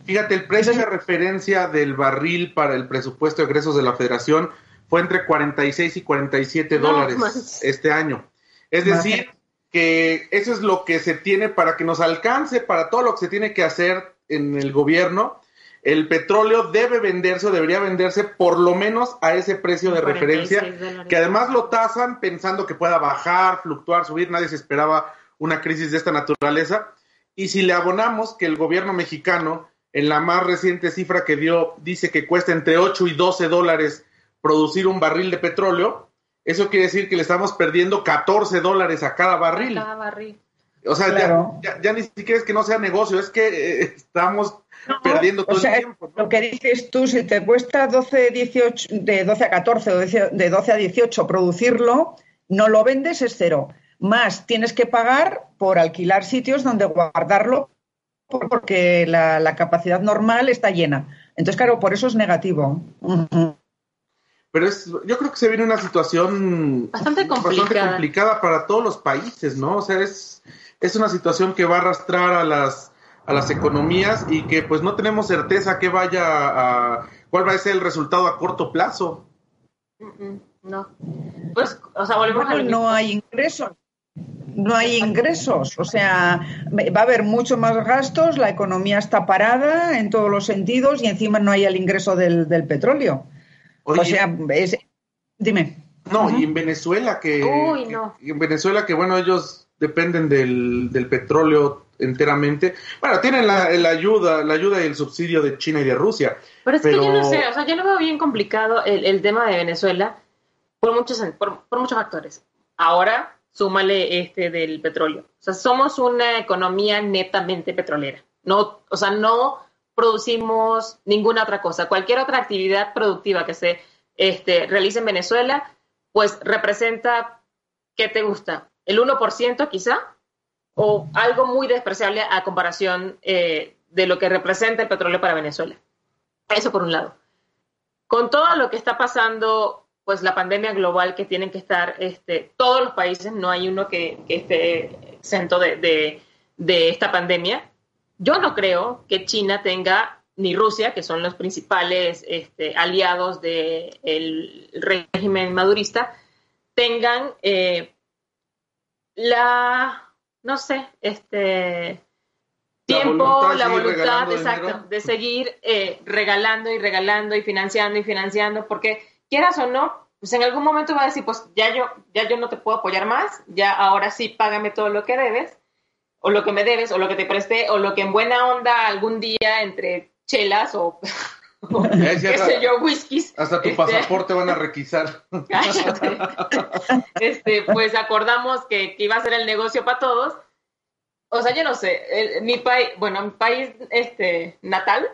Fíjate, el precio de referencia del barril para el presupuesto de egresos de la federación fue entre 46 y 47 No dólares este año. Es decir, que eso es lo que se tiene para que nos alcance para todo lo que se tiene que hacer en el gobierno. El petróleo debe venderse o debería venderse por lo menos a ese precio de 46 referencia, dólares. que además lo tasan pensando que pueda bajar, fluctuar, subir. Nadie se esperaba una crisis de esta naturaleza. Y si le abonamos que el gobierno mexicano, en la más reciente cifra que dio, dice que cuesta entre 8 y 12 dólares producir un barril de petróleo, eso quiere decir que le estamos perdiendo 14 dólares a cada barril. Cada barril. O sea, ya- Claro. ya, ya ni siquiera es que no sea negocio, es que eh, estamos perdiendo todo O sea, el tiempo. ¿no? lo que dices tú, si te cuesta 12, 18, de 12 a 14 o de de 12 a 18 producirlo, no lo vendes, es cero. Más tienes que pagar por alquilar sitios donde guardarlo por- porque la, la capacidad normal está llena. Entonces, claro, por eso es negativo. Pero es, yo creo que se viene una situación Bastante complicada. complicada para todos los países, ¿no? O sea, es, es una situación que va a arrastrar a las, a las economías y que pues no tenemos certeza que vaya a, cuál va a ser el resultado a corto plazo. Mm, mm, No. Pues, o sea, volvemos a no hay ingresos. No hay ingresos, o sea, va a haber mucho más gastos, la economía está parada en todos los sentidos y encima no hay el ingreso del, del petróleo. Oye, o sea, es- dime. no, y en Venezuela que, Uy, que- no. en Venezuela que bueno, ellos dependen del, del petróleo enteramente. Bueno, tienen la, la ayuda, la ayuda y el subsidio de China y de Rusia. Pero es que Pero- yo no sé, o sea, yo lo veo bien complicado el, el tema de Venezuela por muchos, por, por muchos factores. Ahora, súmale este del petróleo. O sea, somos una economía netamente petrolera. No, o sea, no producimos ninguna otra cosa. Cualquier otra actividad productiva que se este, realice en Venezuela, pues representa, ¿qué te gusta? ¿El 1% quizá? ¿O algo muy despreciable a comparación eh, de lo que representa el petróleo para Venezuela? Eso por un lado. Con todo lo que está pasando, pues la pandemia global que tienen que estar este, todos los países, no hay uno que, esté exento de esta pandemia. Yo no creo que China tenga ni Rusia, que son los principales este, aliados del régimen madurista, tengan eh, la, no sé, este tiempo, la voluntad, exacto, de seguir eh, regalando y regalando y financiando y financiando, porque quieras o no, pues en algún momento va a decir, pues ya yo, ya yo no te puedo apoyar más, ya ahora sí págame todo lo que debes, o lo que me debes, o lo que te presté, o lo que en buena onda algún día entre chelas o, <laughs> qué sé yo, whiskies. Hasta tu este, pasaporte van a requisar. <laughs> este, pues acordamos que, que, iba a ser el negocio para todos. O sea, yo no sé, mi país, bueno, mi país este, natal,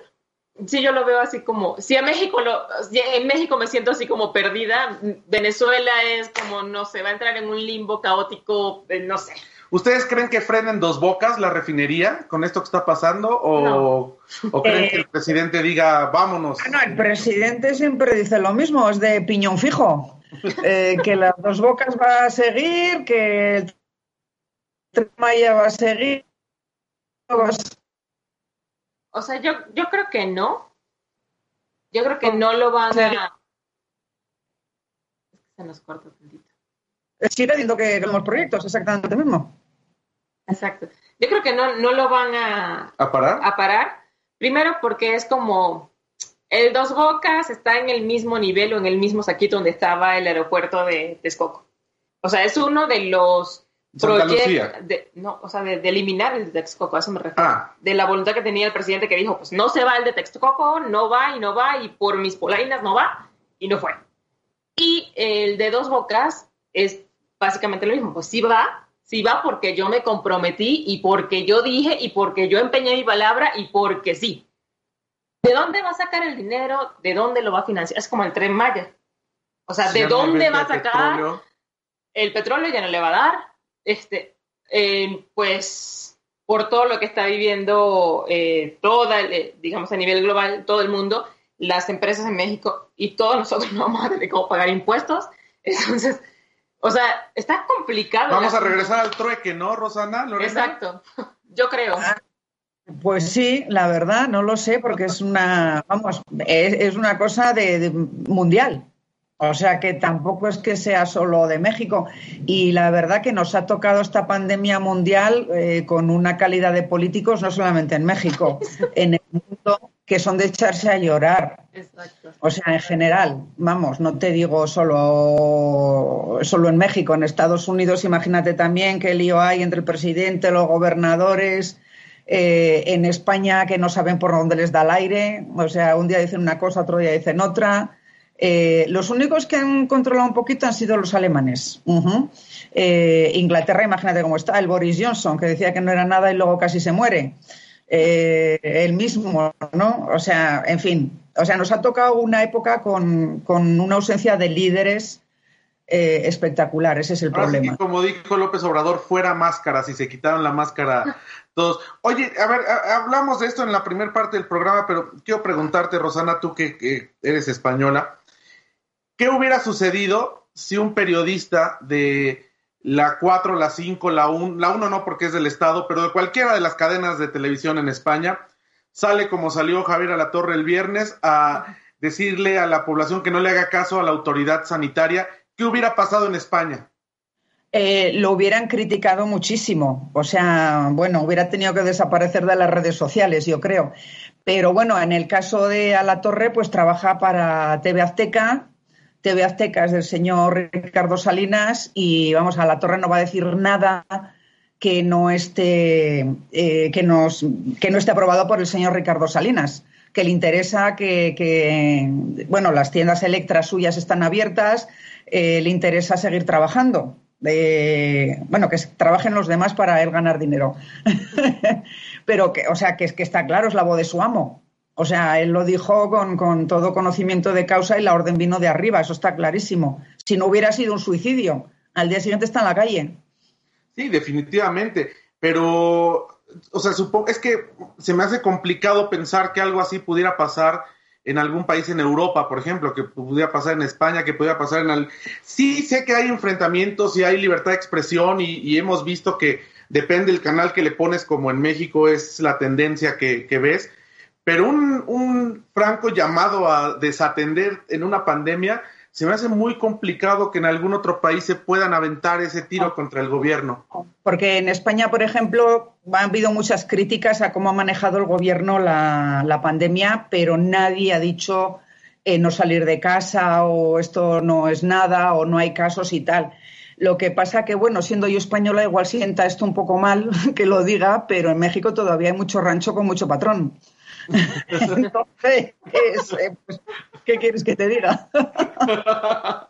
sí yo lo veo así como, si a México lo, en México me siento así como perdida, Venezuela es como, no sé, va a entrar en un limbo caótico, eh, no sé. ¿Ustedes creen que frenen dos bocas la refinería con esto que está pasando? ¿O, creen que el eh, presidente diga, vámonos? No, el presidente siempre dice lo mismo, es de piñón fijo. Eh, que las dos bocas va a seguir, que el tema ya va a seguir. O sea, yo, yo creo que no. Yo creo que no lo van a... Se nos corta tantito. Sigue diciendo que los proyectos, exactamente lo mismo. Exacto. Yo creo que no, no lo van a, ¿A parar. A parar. Primero porque es como el Dos Bocas está en el mismo nivel o en el mismo saquito donde estaba el aeropuerto de Texcoco. O sea, es uno de los proyectos, de, no, o sea, de, eliminar el de Texcoco, a eso me refiero. Ah. De la voluntad que tenía el presidente que dijo, pues no se va el de Texcoco, no va y no va, y por mis polainas no va, y no fue. Y el de Dos Bocas es básicamente lo mismo, pues sí va, sí va porque yo me comprometí y porque yo dije y porque yo empeñé mi palabra y porque sí. ¿De dónde va a sacar el dinero? ¿De dónde lo va a financiar? Es como el tren Maya. O sea, ¿de dónde va a sacar? El petróleo ya no le va a dar. Este, eh, pues por todo lo que está viviendo eh, toda, eh, digamos a nivel global, todo el mundo, las empresas en México y todos nosotros <laughs> no vamos a tener cómo pagar impuestos. Entonces, o sea, está complicado. Vamos a regresar al trueque, ¿no, Rosana? Exacto, yo creo. Ah, pues sí, la verdad, no lo sé, porque es una, vamos, es, una cosa de, mundial. O sea que tampoco es que sea solo de México. Y la verdad que nos ha tocado esta pandemia mundial eh, con una calidad de políticos, no solamente en México, <laughs> en el mundo que son de echarse a llorar. Exacto. O sea, en general, vamos, no te digo solo, solo en México, en Estados Unidos, imagínate también qué lío hay entre el presidente, los gobernadores, eh, en España que no saben por dónde les da el aire, o sea, un día dicen una cosa, otro día dicen otra. Eh, los únicos que han controlado un poquito han sido los alemanes. Eh, Inglaterra, imagínate cómo está, el Boris Johnson, que decía que no era nada y luego casi se muere eh, el mismo, ¿no? O sea, en fin, o sea, nos ha tocado una época con, una ausencia de líderes eh, espectacular, ese es el problema. como dijo López Obrador, fuera máscara, si se quitaron la máscara todos. Oye, a ver, hablamos de esto en la primera parte del programa, pero quiero preguntarte, Rosana, tú que eres española, ¿qué hubiera sucedido si un periodista de la 4, la 5, la 1, la 1 no porque es del Estado, pero de cualquiera de las cadenas de televisión en España, sale como salió Javier a la Torre el viernes a decirle a la población que no le haga caso a la autoridad sanitaria. ¿Qué hubiera pasado en España? Eh, lo hubieran criticado muchísimo. O sea, bueno, hubiera tenido que desaparecer de las redes sociales, yo creo. Pero bueno, en el caso de A la Torre, pues trabaja para TV Azteca, TV Azteca es del señor Ricardo Salinas y vamos a la torre no va a decir nada que no esté eh, que que no esté aprobado por el señor Ricardo Salinas que le interesa que, bueno las tiendas Electra suyas están abiertas eh, le interesa seguir trabajando bueno que trabajen los demás para él ganar dinero. <laughs> Pero que o sea que que está claro es la voz de su amo o sea, él lo dijo con, todo conocimiento de causa y la orden vino de arriba, eso está clarísimo. Si no hubiera sido un suicidio, al día siguiente está en la calle. Sí, definitivamente. Pero, o sea, es que se me hace complicado pensar que algo así pudiera pasar en algún país en Europa, por ejemplo, que pudiera pasar en España, que pudiera pasar en... El... Sí, sé que hay enfrentamientos y hay libertad de expresión y, hemos visto que depende del canal que le pones, como en México es la tendencia que ves, pero un, un franco llamado a desatender en una pandemia se me hace muy complicado que en algún otro país se puedan aventar ese tiro ah. contra el gobierno. Porque en España, por ejemplo, ha habido muchas críticas a cómo ha manejado el gobierno la, pandemia, pero nadie ha dicho eh, no salir de casa o esto no es nada o no hay casos y tal. Lo que pasa que, bueno, siendo yo española, igual sienta esto un poco mal <laughs> que lo diga, pero en México todavía hay mucho rancho con mucho patrón. Entonces, <laughs> eh, pues, ¿qué quieres que te diga? <laughs>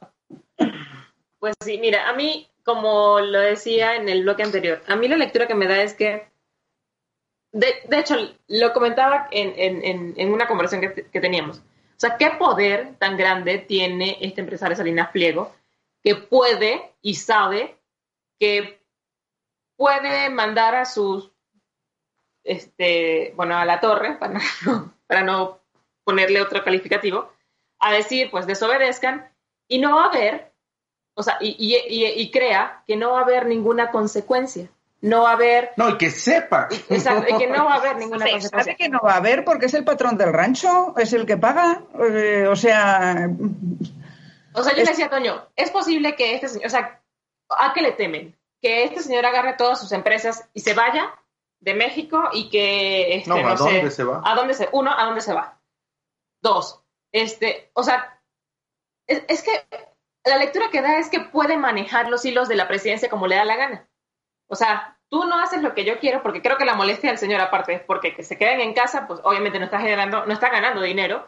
Pues sí, mira, a mí, como lo decía en el bloque anterior, a mí la lectura que me da es que, de, hecho, lo comentaba en, una conversación que, que, teníamos. O sea, ¿qué poder tan grande tiene este empresario Salinas Pliego que puede y sabe que puede mandar a sus este, bueno, a la torre, <laughs> para no, para no ponerle otro calificativo, a decir, pues desobedezcan y no va a haber, o sea, y, y, crea que no va a haber ninguna consecuencia. No va a haber. No, y que sepa. Exacto, y que no va a haber <laughs> ninguna consecuencia. Sabe que no va a haber porque es el patrón del rancho, es el que paga. Eh, o sea. O sea, yo le decía a Toño, es posible que este señor, o sea, ¿a qué le temen? Que este señor agarre todas sus empresas y se vaya de México y que este, no, ¿a dónde se va? ¿A dónde se uno, a dónde se va? Dos, este, o sea, es, que la lectura que da es que puede manejar los hilos de la presidencia como le da la gana. O sea, tú no haces lo que yo quiero porque creo que la molestia del señor aparte es porque que se queden en casa, pues obviamente no está generando, no está ganando dinero.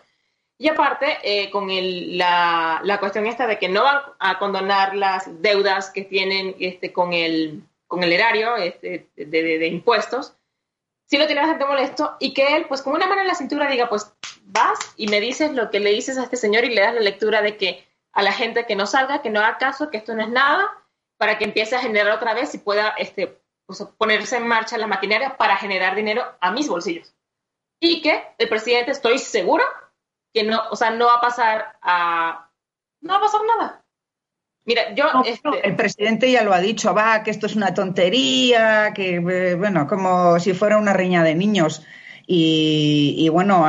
Y aparte, eh, con el, la, la, cuestión esta de que no van a condonar las deudas que tienen este, con el, con el erario este, de, impuestos, si lo tiene bastante molesto y que él, pues con una mano en la cintura, diga, pues vas y me dices lo que le dices a este señor y le das la lectura de que a la gente que no salga, que no haga caso, que esto no es nada, para que empiece a generar otra vez y pueda este, pues, ponerse en marcha la maquinaria para generar dinero a mis bolsillos. Y que el presidente, estoy seguro, que no, o sea, no va a pasar a, no va a pasar nada. Mira, yo... Este el presidente ya lo ha dicho, va, que esto es una tontería, que, eh, bueno, como si fuera una riña de niños. Y, bueno,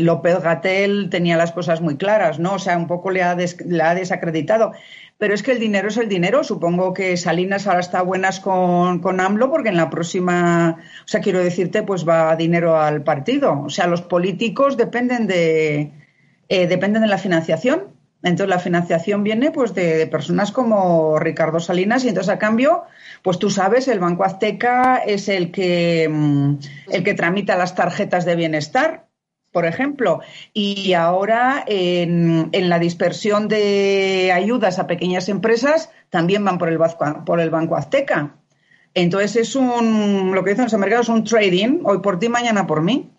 López Gatel tenía las cosas muy claras, ¿no? O sea, un poco le ha, ha desacreditado. Pero es que el dinero es el dinero. Supongo que Salinas ahora está buenas con, con AMLO porque en la próxima, o sea, quiero decirte, pues va dinero al partido. O sea, los políticos dependen de, eh, dependen de la financiación entonces la financiación viene pues de, personas como Ricardo Salinas y entonces a cambio, pues tú sabes, el Banco Azteca es el que mm, el que tramita las tarjetas de bienestar, por ejemplo, y ahora en, la dispersión de ayudas a pequeñas empresas también van por el, por el Banco Azteca. Entonces es un, lo que dicen los americanos, un trading, hoy por ti, mañana por mí.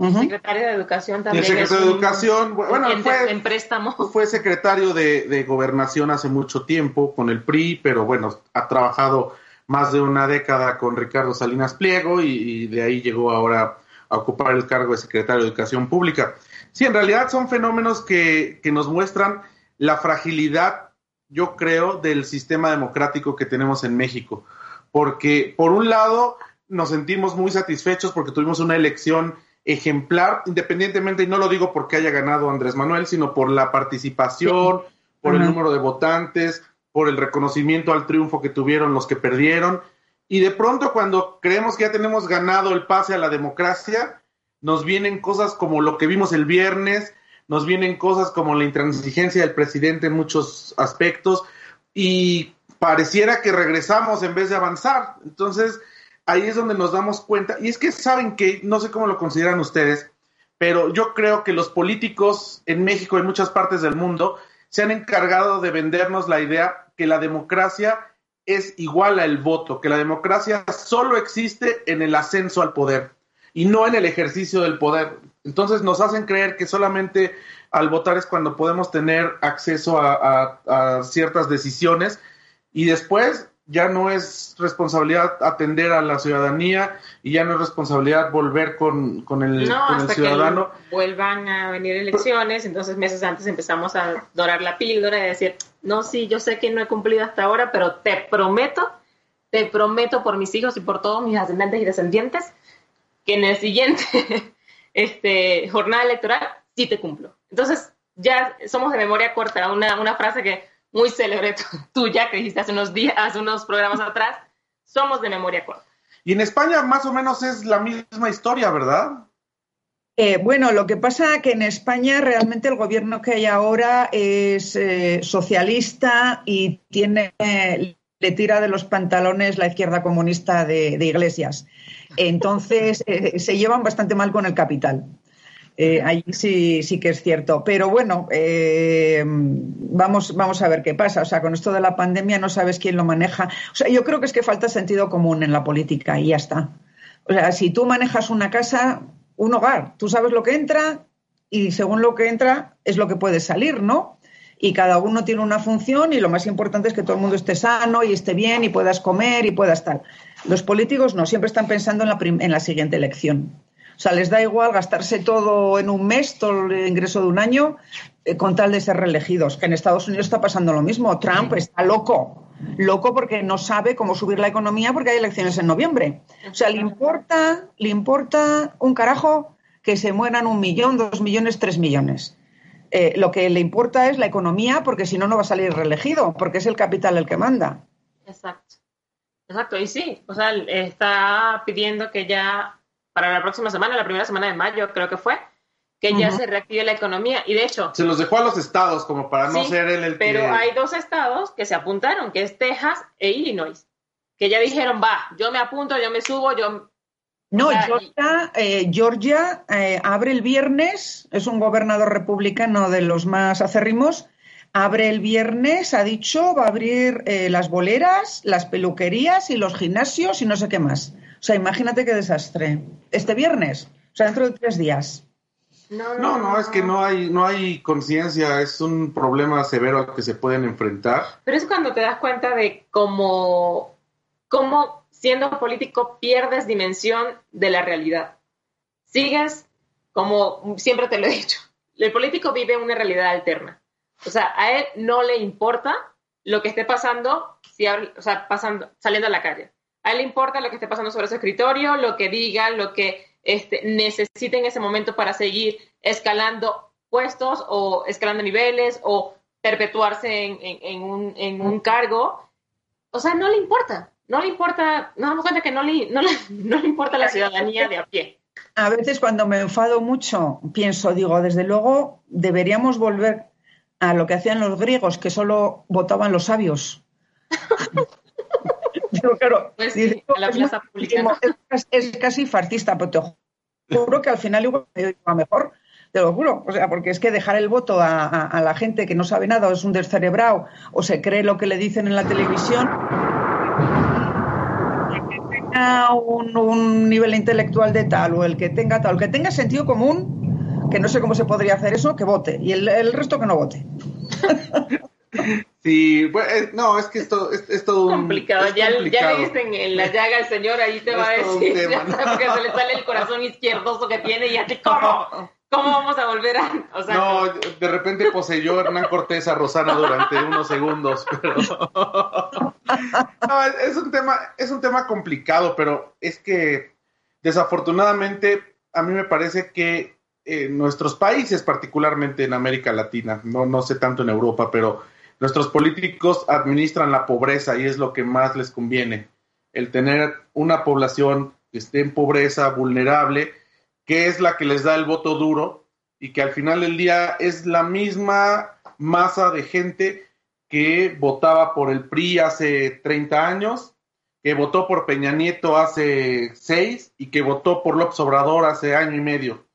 Secretario de Educación también. El secretario de Educación, bueno, fue, en préstamo. <laughs> fue secretario de, Gobernación hace mucho tiempo con el PRI, pero bueno, ha trabajado más de una década con Ricardo Salinas Pliego y, de ahí llegó ahora a ocupar el cargo de secretario de Educación Pública. Sí, en realidad son fenómenos que, que nos muestran la fragilidad, yo creo, del sistema democrático que tenemos en México. Porque, por un lado, nos sentimos muy satisfechos porque tuvimos una elección ejemplar, independientemente, y no lo digo porque haya ganado Andrés Manuel, sino por la participación, por el número de votantes, por el reconocimiento al triunfo que tuvieron los que perdieron. Y de pronto cuando creemos que ya tenemos ganado el pase a la democracia, nos vienen cosas como lo que vimos el viernes, nos vienen cosas como la intransigencia del presidente en muchos aspectos y pareciera que regresamos en vez de avanzar. Entonces, ahí es donde nos damos cuenta, y es que saben que, no sé cómo lo consideran ustedes, pero yo creo que los políticos en México y en muchas partes del mundo se han encargado de vendernos la idea que la democracia es igual al voto, que la democracia solo existe en el ascenso al poder y no en el ejercicio del poder. Entonces nos hacen creer que solamente al votar es cuando podemos tener acceso a, a ciertas decisiones y después ya no es responsabilidad atender a la ciudadanía y ya no es responsabilidad volver con, con el, no, con hasta ciudadano. Que vuelvan a venir elecciones, entonces meses antes empezamos a dorar la píldora y decir, no, sí, yo sé que no he cumplido hasta ahora, pero te prometo, te prometo por mis hijos y por todos mis ascendentes y descendientes, que en el siguiente, <laughs> este, jornada electoral, sí te cumplo. Entonces, ya somos de memoria corta, una, una frase que muy célebre tuya que dijiste hace unos días, hace unos programas atrás, somos de memoria corta. Y en España más o menos es la misma historia, ¿verdad? Eh, bueno, lo que pasa es que en España realmente el gobierno que hay ahora es eh, socialista y tiene le tira de los pantalones la izquierda comunista de, Iglesias. Entonces eh, se llevan bastante mal con el capital. Ahí sí, sí que es cierto. Pero bueno, vamos, vamos a ver qué pasa. O sea, con esto de la pandemia no sabes quién lo maneja. O sea, yo creo que es que falta sentido común en la política y ya está. O sea, si tú manejas una casa, un hogar. Tú sabes lo que entra y según lo que entra es lo que puede salir, ¿no? Y cada uno tiene una función y lo más importante es que todo el mundo esté sano y esté bien y puedas comer y puedas estar. Los políticos no, siempre están pensando en la, en la siguiente elección. O sea, les da igual gastarse todo en un mes, todo el ingreso de un año, eh, con tal de ser reelegidos. Que en Estados Unidos está pasando lo mismo. Trump está loco loco porque no sabe cómo subir la economía porque hay elecciones en noviembre. O sea, le importa, le importa un carajo que se mueran un millón, dos millones, tres millones. Eh, lo que le importa es la economía porque si no, no va a salir reelegido, porque es el capital el que manda. Exacto. Exacto, y sí, o sea, está pidiendo que ya para la próxima semana, la primera semana de mayo creo que fue, que ya se reactive la economía. Y de hecho... Se los dejó a los estados como para no ser él el Pero hay dos estados que se apuntaron, que es Texas e Illinois, que ya dijeron, va, yo me apunto, yo me subo, yo... No, Georgia, eh, Georgia eh, abre el viernes, es un gobernador republicano de los más acérrimos, abre el viernes, ha dicho, va a abrir eh, las boleras, las peluquerías y los gimnasios y no sé qué más. O sea, imagínate qué desastre. Este viernes, o sea, dentro de tres días. No, no, es que no hay, no hay conciencia, es un problema severo al que se pueden enfrentar. Pero es cuando te das cuenta de cómo, cómo siendo político pierdes dimensión de la realidad. Sigues, como siempre te lo he dicho, el político vive una realidad alterna. O sea, a él no le importa lo que esté pasando, si, o sea, pasando, saliendo a la calle. A él le importa lo que esté pasando sobre su escritorio, lo que diga, lo que este, necesiten ese momento para seguir escalando puestos o escalando niveles o perpetuarse en, un, cargo. O sea, no le importa, no le importa, nos damos cuenta que no le, no le, importa la ciudadanía de a pie. A veces cuando me enfado mucho, pienso, digo, desde luego deberíamos volver a lo que hacían los griegos, que solo votaban los sabios. <laughs> <laughs> claro, pues es, casi fartista, pero te juro que al final iba mejor, te lo juro. O sea, porque es que dejar el voto a, la gente que no sabe nada o es un descerebrado o se cree lo que le dicen en la televisión, el que tenga un, nivel intelectual de tal o el que tenga tal, el que tenga sentido común, que no sé cómo se podría hacer eso, que vote. Y el, el resto que no vote. <laughs> Sí, pues, no, es que esto es, todo un, complicado. ya, le dicen en la llaga al señor, ahí te va a decir, <laughs> porque se le sale el corazón izquierdoso que tiene y ya te ¿cómo? ¿Cómo vamos a volver a...? no, de repente poseyó Hernán Cortés a Rosana durante unos segundos, pero... <laughs> no, es un tema, es un tema complicado, pero es que desafortunadamente a mí me parece que en nuestros países, particularmente en América Latina, no, no sé tanto en Europa, pero Nuestros políticos administran la pobreza y es lo que más les conviene, el tener una población que esté en pobreza, vulnerable, que es la que les da el voto duro y que al final del día es la misma masa de gente que votaba por el PRI hace 30 años, que votó por Peña Nieto hace 6 y que votó por López Obrador hace año y medio.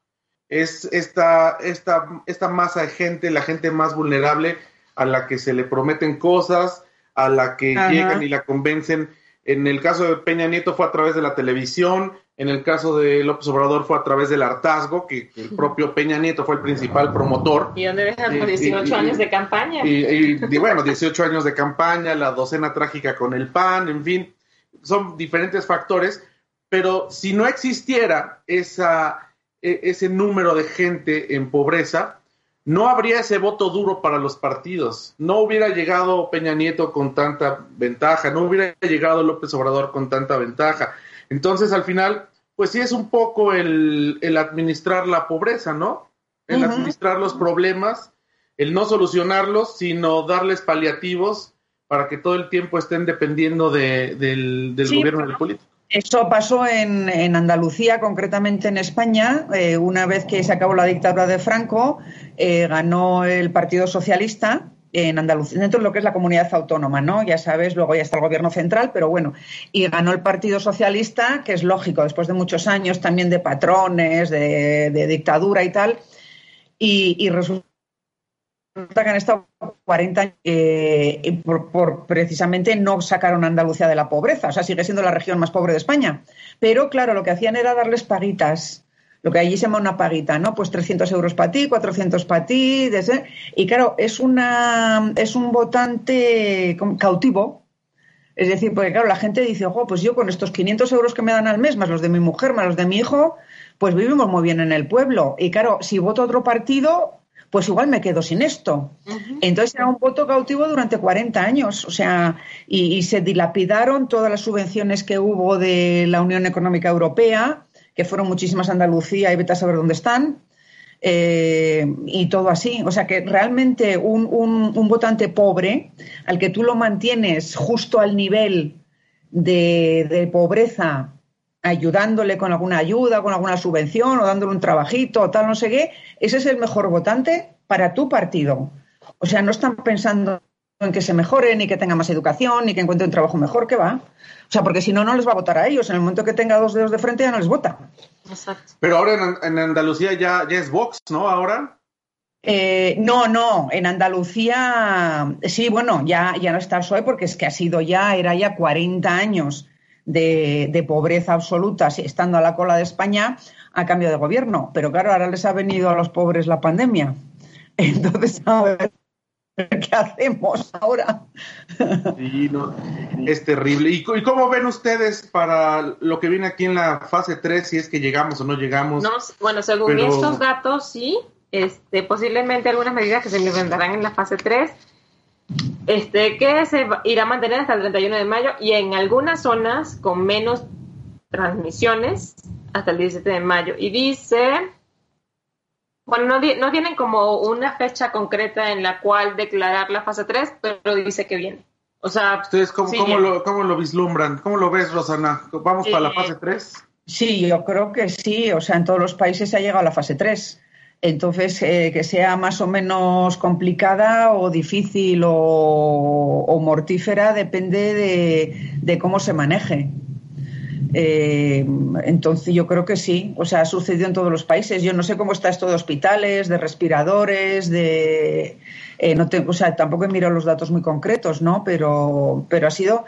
Es esta, esta, esta masa de gente, la gente más vulnerable, a la que se le prometen cosas, a la que llegan y la convencen. En el caso de Peña Nieto fue a través de la televisión, en el caso de López Obrador fue a través del hartazgo, que, el propio Peña Nieto fue el principal promotor. ¿Y dónde dejan los 18 años de campaña? Y, bueno, 18 años de campaña, la docena trágica con el PAN, en fin, son diferentes factores, pero si no existiera esa, e, ese número de gente en pobreza, no habría ese voto duro para los partidos. No hubiera llegado Peña Nieto con tanta ventaja, no hubiera llegado López Obrador con tanta ventaja. Entonces, al final, pues sí es un poco el, el administrar la pobreza, ¿no? El administrar los problemas, el no solucionarlos, sino darles paliativos para que todo el tiempo estén dependiendo de, del, del gobierno del político. Eso pasó en, en, Andalucía, concretamente en España. Eh, una vez que se acabó la dictadura de Franco, eh, ganó el Partido Socialista en Andalucía, dentro de lo que es la comunidad autónoma, ¿no? Ya sabes, luego ya está el gobierno central, pero bueno, y ganó el Partido Socialista, que es lógico, después de muchos años también de patrones, de, dictadura y tal, y, y que han estado 40 años eh, por, por, precisamente no sacaron a Andalucía de la pobreza, o sea, sigue siendo la región más pobre de España. Pero claro, lo que hacían era darles paguitas, lo que allí se llama una paguita, ¿no? Pues 300 euros para ti, 400 para ti, desde... y claro, es, una, es un votante cautivo. Es decir, porque claro, la gente dice, ojo, pues yo con estos 500 euros que me dan al mes, más los de mi mujer, más los de mi hijo, pues vivimos muy bien en el pueblo. Y claro, si voto otro partido, pues igual me quedo sin esto. Uh -huh. Entonces era un voto cautivo durante 40 años, o sea, y, y, se dilapidaron todas las subvenciones que hubo de la Unión Económica Europea, que fueron muchísimas a Andalucía y vete a saber dónde están. Eh, y todo así. O sea que realmente un, un, un, votante pobre, al que tú lo mantienes justo al nivel de, de pobreza ayudándole con alguna ayuda, con alguna subvención o dándole un trabajito o tal, no sé qué, ese es el mejor votante para tu partido. O sea, no están pensando en que se mejore, ni que tenga más educación, ni que encuentre un trabajo mejor, que va. O sea, porque si no, no les va a votar a ellos. En el momento que tenga dos dedos de frente ya no les vota. Exacto. Pero ahora en, en Andalucía ya, ya, es Vox, ¿no? Ahora. Eh, no, no, en Andalucía, sí, bueno, ya, ya no está el PSOE porque es que ha sido ya, era ya 40 años de, de, pobreza absoluta, estando a la cola de España, a cambio de gobierno. Pero claro, ahora les ha venido a los pobres la pandemia. <laughs> Entonces, a ver qué hacemos ahora. Sí, no, es terrible. ¿Y, ¿Y, cómo ven ustedes para lo que viene aquí en la fase 3, si es que llegamos o no llegamos? No, bueno, según Pero... estos datos, sí. Este, posiblemente algunas medidas que se implementarán en la fase 3 este, que se irá a mantener hasta el 31 de mayo y en algunas zonas con menos transmisiones hasta el 17 de mayo. Y dice, bueno, no, no tienen como una fecha concreta en la cual declarar la fase 3, pero dice que viene. O sea, ¿ustedes cómo, sí cómo, lo, cómo lo, vislumbran? ¿Cómo lo ves, Rosana? ¿Vamos eh, para la fase 3? Sí, yo creo que sí. O sea, en todos los países se ha llegado a la fase 3. Entonces, eh, que sea más o menos complicada o difícil o, mortífera depende de, cómo se maneje. Eh, entonces, yo creo que sí. O sea, ha sucedido en todos los países. Yo no sé cómo está esto de hospitales, de respiradores, de. Eh, no te, o sea, tampoco he mirado los datos muy concretos, ¿no? Pero, pero ha sido.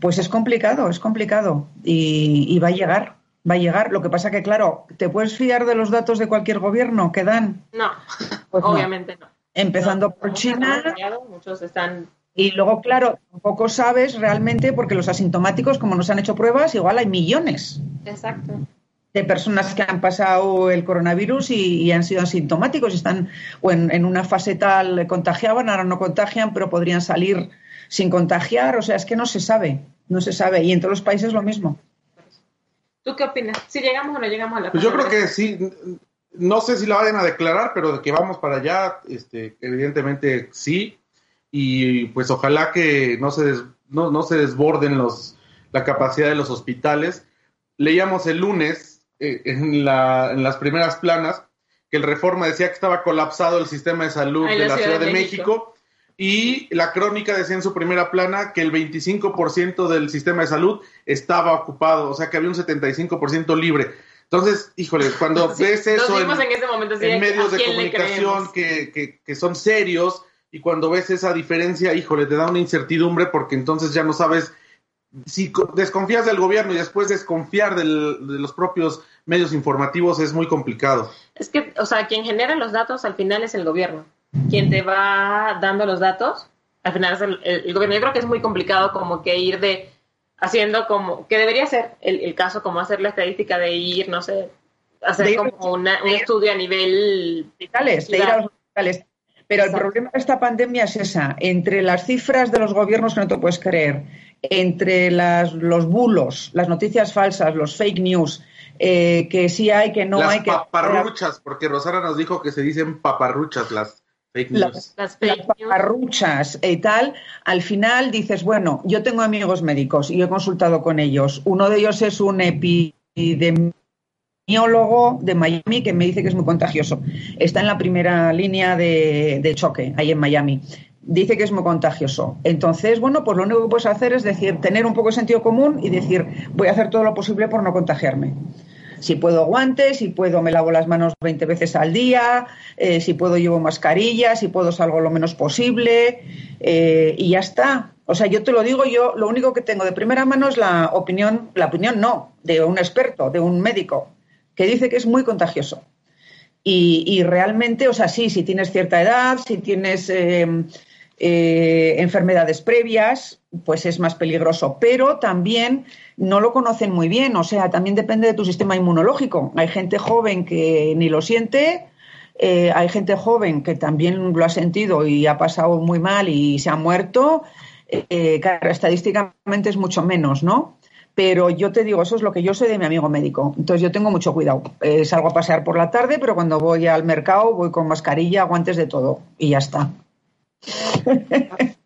Pues es complicado, es complicado. y va a llegar va a llegar. Lo que pasa que, claro, ¿te puedes fiar de los datos de cualquier gobierno que dan? No, <laughs> pues obviamente no. no. Empezando no, por China. Muchos están. Y luego, claro, tampoco sabes realmente, porque los asintomáticos, como nos han hecho pruebas, igual hay millones. Exacto. De personas que han pasado el coronavirus y, y han sido asintomáticos, están o en, en, una fase tal contagiaban, ahora no contagian, pero podrían salir sin contagiar. O sea, es que no se sabe, no se sabe. Y en todos los países lo mismo. ¿Tú qué opinas? ¿Si llegamos o no llegamos a la Pues yo creo que sí. No sé si la vayan a declarar, pero de que vamos para allá, este, evidentemente sí. Y pues ojalá que no se, des, no, no se desborden los, la capacidad de los hospitales. Leíamos el lunes eh, en, la, en, las primeras planas que el Reforma decía que estaba colapsado el sistema de salud Ay, de la, Ciudad, Ciudad de, México. México. Y la crónica decía en su primera plana que el 25% del sistema de salud estaba ocupado, o sea que había un 75% libre. Entonces, híjole, cuando sí, ves eso en, en, momento, sí, en, medios de comunicación que, que, que, son serios y cuando ves esa diferencia, híjole, te da una incertidumbre porque entonces ya no sabes si desconfías del gobierno y después desconfiar del, de los propios medios informativos es muy complicado. Es que, o sea, quien genera los datos al final es el gobierno quien te va dando los datos, al final es el, el, el, gobierno. Yo creo que es muy complicado como que ir de haciendo como, que debería ser el, el caso, como hacer la estadística de ir, no sé, hacer de como una, un estudio a nivel... Hospitales, de ir a los hospitales. Pero el problema de esta pandemia es esa, entre las cifras de los gobiernos que no te puedes creer, entre las, los bulos, las noticias falsas, los fake news, eh, que sí hay, que no hay. que... paparruchas, porque Rosana nos dijo que se dicen paparruchas las fake news. Las, paparruchas y tal, al final dices, bueno, yo tengo amigos médicos y he consultado con ellos. Uno de ellos es un epidemiólogo de Miami que me dice que es muy contagioso. Está en la primera línea de, de choque ahí en Miami dice que es muy contagioso. Entonces, bueno, pues lo único que puedes hacer es decir, tener un poco de sentido común y decir, voy a hacer todo lo posible por no contagiarme. Si puedo guantes, si puedo me lavo las manos 20 veces al día, eh, si puedo llevo mascarilla, si puedo salgo lo menos posible eh, y ya está. O sea, yo te lo digo, yo lo único que tengo de primera mano es la opinión, la opinión no, de un experto, de un médico, que dice que es muy contagioso. Y, realmente, o sea, sí, si tienes cierta edad, si tienes eh, enfermedades previas, pues es más peligroso. Pero también no lo conocen muy bien, o sea, también depende de tu sistema inmunológico. Hay gente joven que ni lo siente, eh, hay gente joven que también lo ha sentido y ha pasado muy mal y se ha muerto. Eh, claro, estadísticamente es mucho menos, ¿no? Pero yo te digo, eso es lo que yo sé de mi amigo médico. Entonces yo tengo mucho cuidado. salgo a pasear por la tarde, pero cuando voy al mercado voy con mascarilla, guantes de todo y ya está.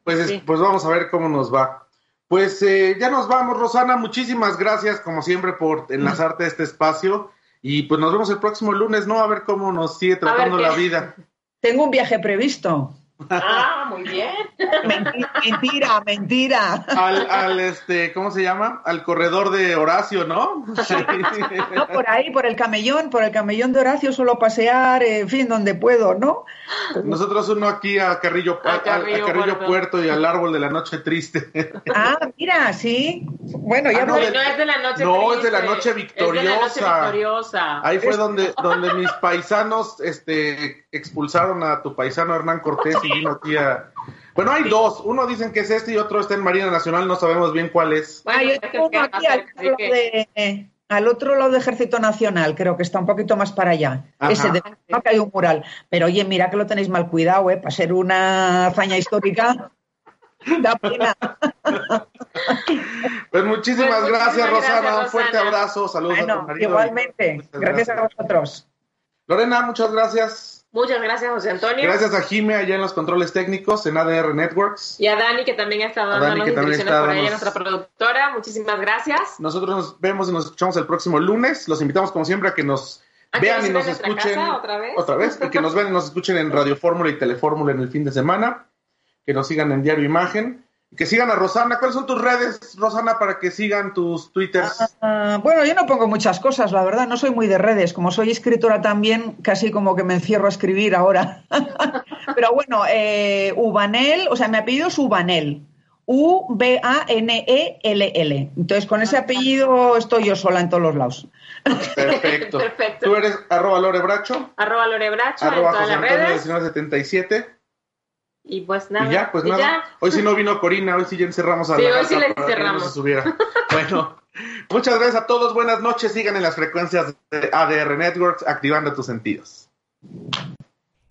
Pues, pues vamos a ver cómo nos va. Pues eh, ya nos vamos, Rosana. Muchísimas gracias, como siempre, por enlazarte a este espacio. Y pues nos vemos el próximo lunes, ¿no? A ver cómo nos sigue tratando la vida. Tengo un viaje previsto. Ah, <laughs> muy bien. Mentira, mentira. Al, al, este, ¿cómo se llama? Al corredor de Horacio, ¿no? <laughs> no por ahí, por el camellón, por el camellón de Horacio, solo pasear, en fin, donde puedo, ¿no? Nosotros uno aquí a Carrillo, a, Carrillo, Puerto. y al árbol de la noche triste. <laughs> Ah, mira, sí. Bueno, ya ah, no, es de la noche No, es de la noche victoriosa. Ahí fue donde, donde mis paisanos este, expulsaron a tu paisano Hernán Cortés y vino aquí a... Bueno, hay dos. Uno dicen que es este y otro está en Marina Nacional. No sabemos bien cuál es. al, otro lado de Ejército Nacional. Creo que está un poquito más para allá. Ese de que hay un mural. Pero oye, mira que lo tenéis mal cuidado, ¿eh? Para ser una hazaña histórica. Da pena. <laughs> Pues muchísimas pues gracias, Rosana. Un fuerte abrazo. Saludos a tu marido. Igualmente. Gracias, a vosotros. Lorena, muchas gracias. Muchas gracias, José Antonio. Gracias a Jime allá en los controles técnicos en ADR Networks. Y a Dani, que también ha estado dando las instrucciones por ahí, nuestra productora. Muchísimas gracias. Nosotros nos vemos y nos escuchamos el próximo lunes. Los invitamos, como siempre, a que nos vean y nos escuchen. otra vez. Otra vez. y que nos vean y nos escuchen en Radio Fórmula y Telefórmula en el fin de semana. Que nos sigan en Diario Imagen que sigan a Rosana. ¿Cuáles son tus redes, Rosana, para que sigan tus twitters? Ah, bueno, yo no pongo muchas cosas, la verdad. No soy muy de redes. Como soy escritora también, casi como que me encierro a escribir ahora. <laughs> Pero bueno, eh, Ubanel, o sea, mi apellido es Ubanel. U-B-A-N-E-L-L. Entonces, con ese apellido estoy yo sola en todos los lados. Perfecto. <laughs> Perfecto. Tú eres arroba lorebracho. Arroba lorebracho arroba en todas las redes. 1977. Y pues nada. Y ya, pues nada. Hoy sí no vino Corina, hoy sí ya encerramos a sí, la hoy sí le encerramos. <laughs> bueno, muchas gracias a todos, buenas noches, sigan en las frecuencias de ADR Networks activando tus sentidos.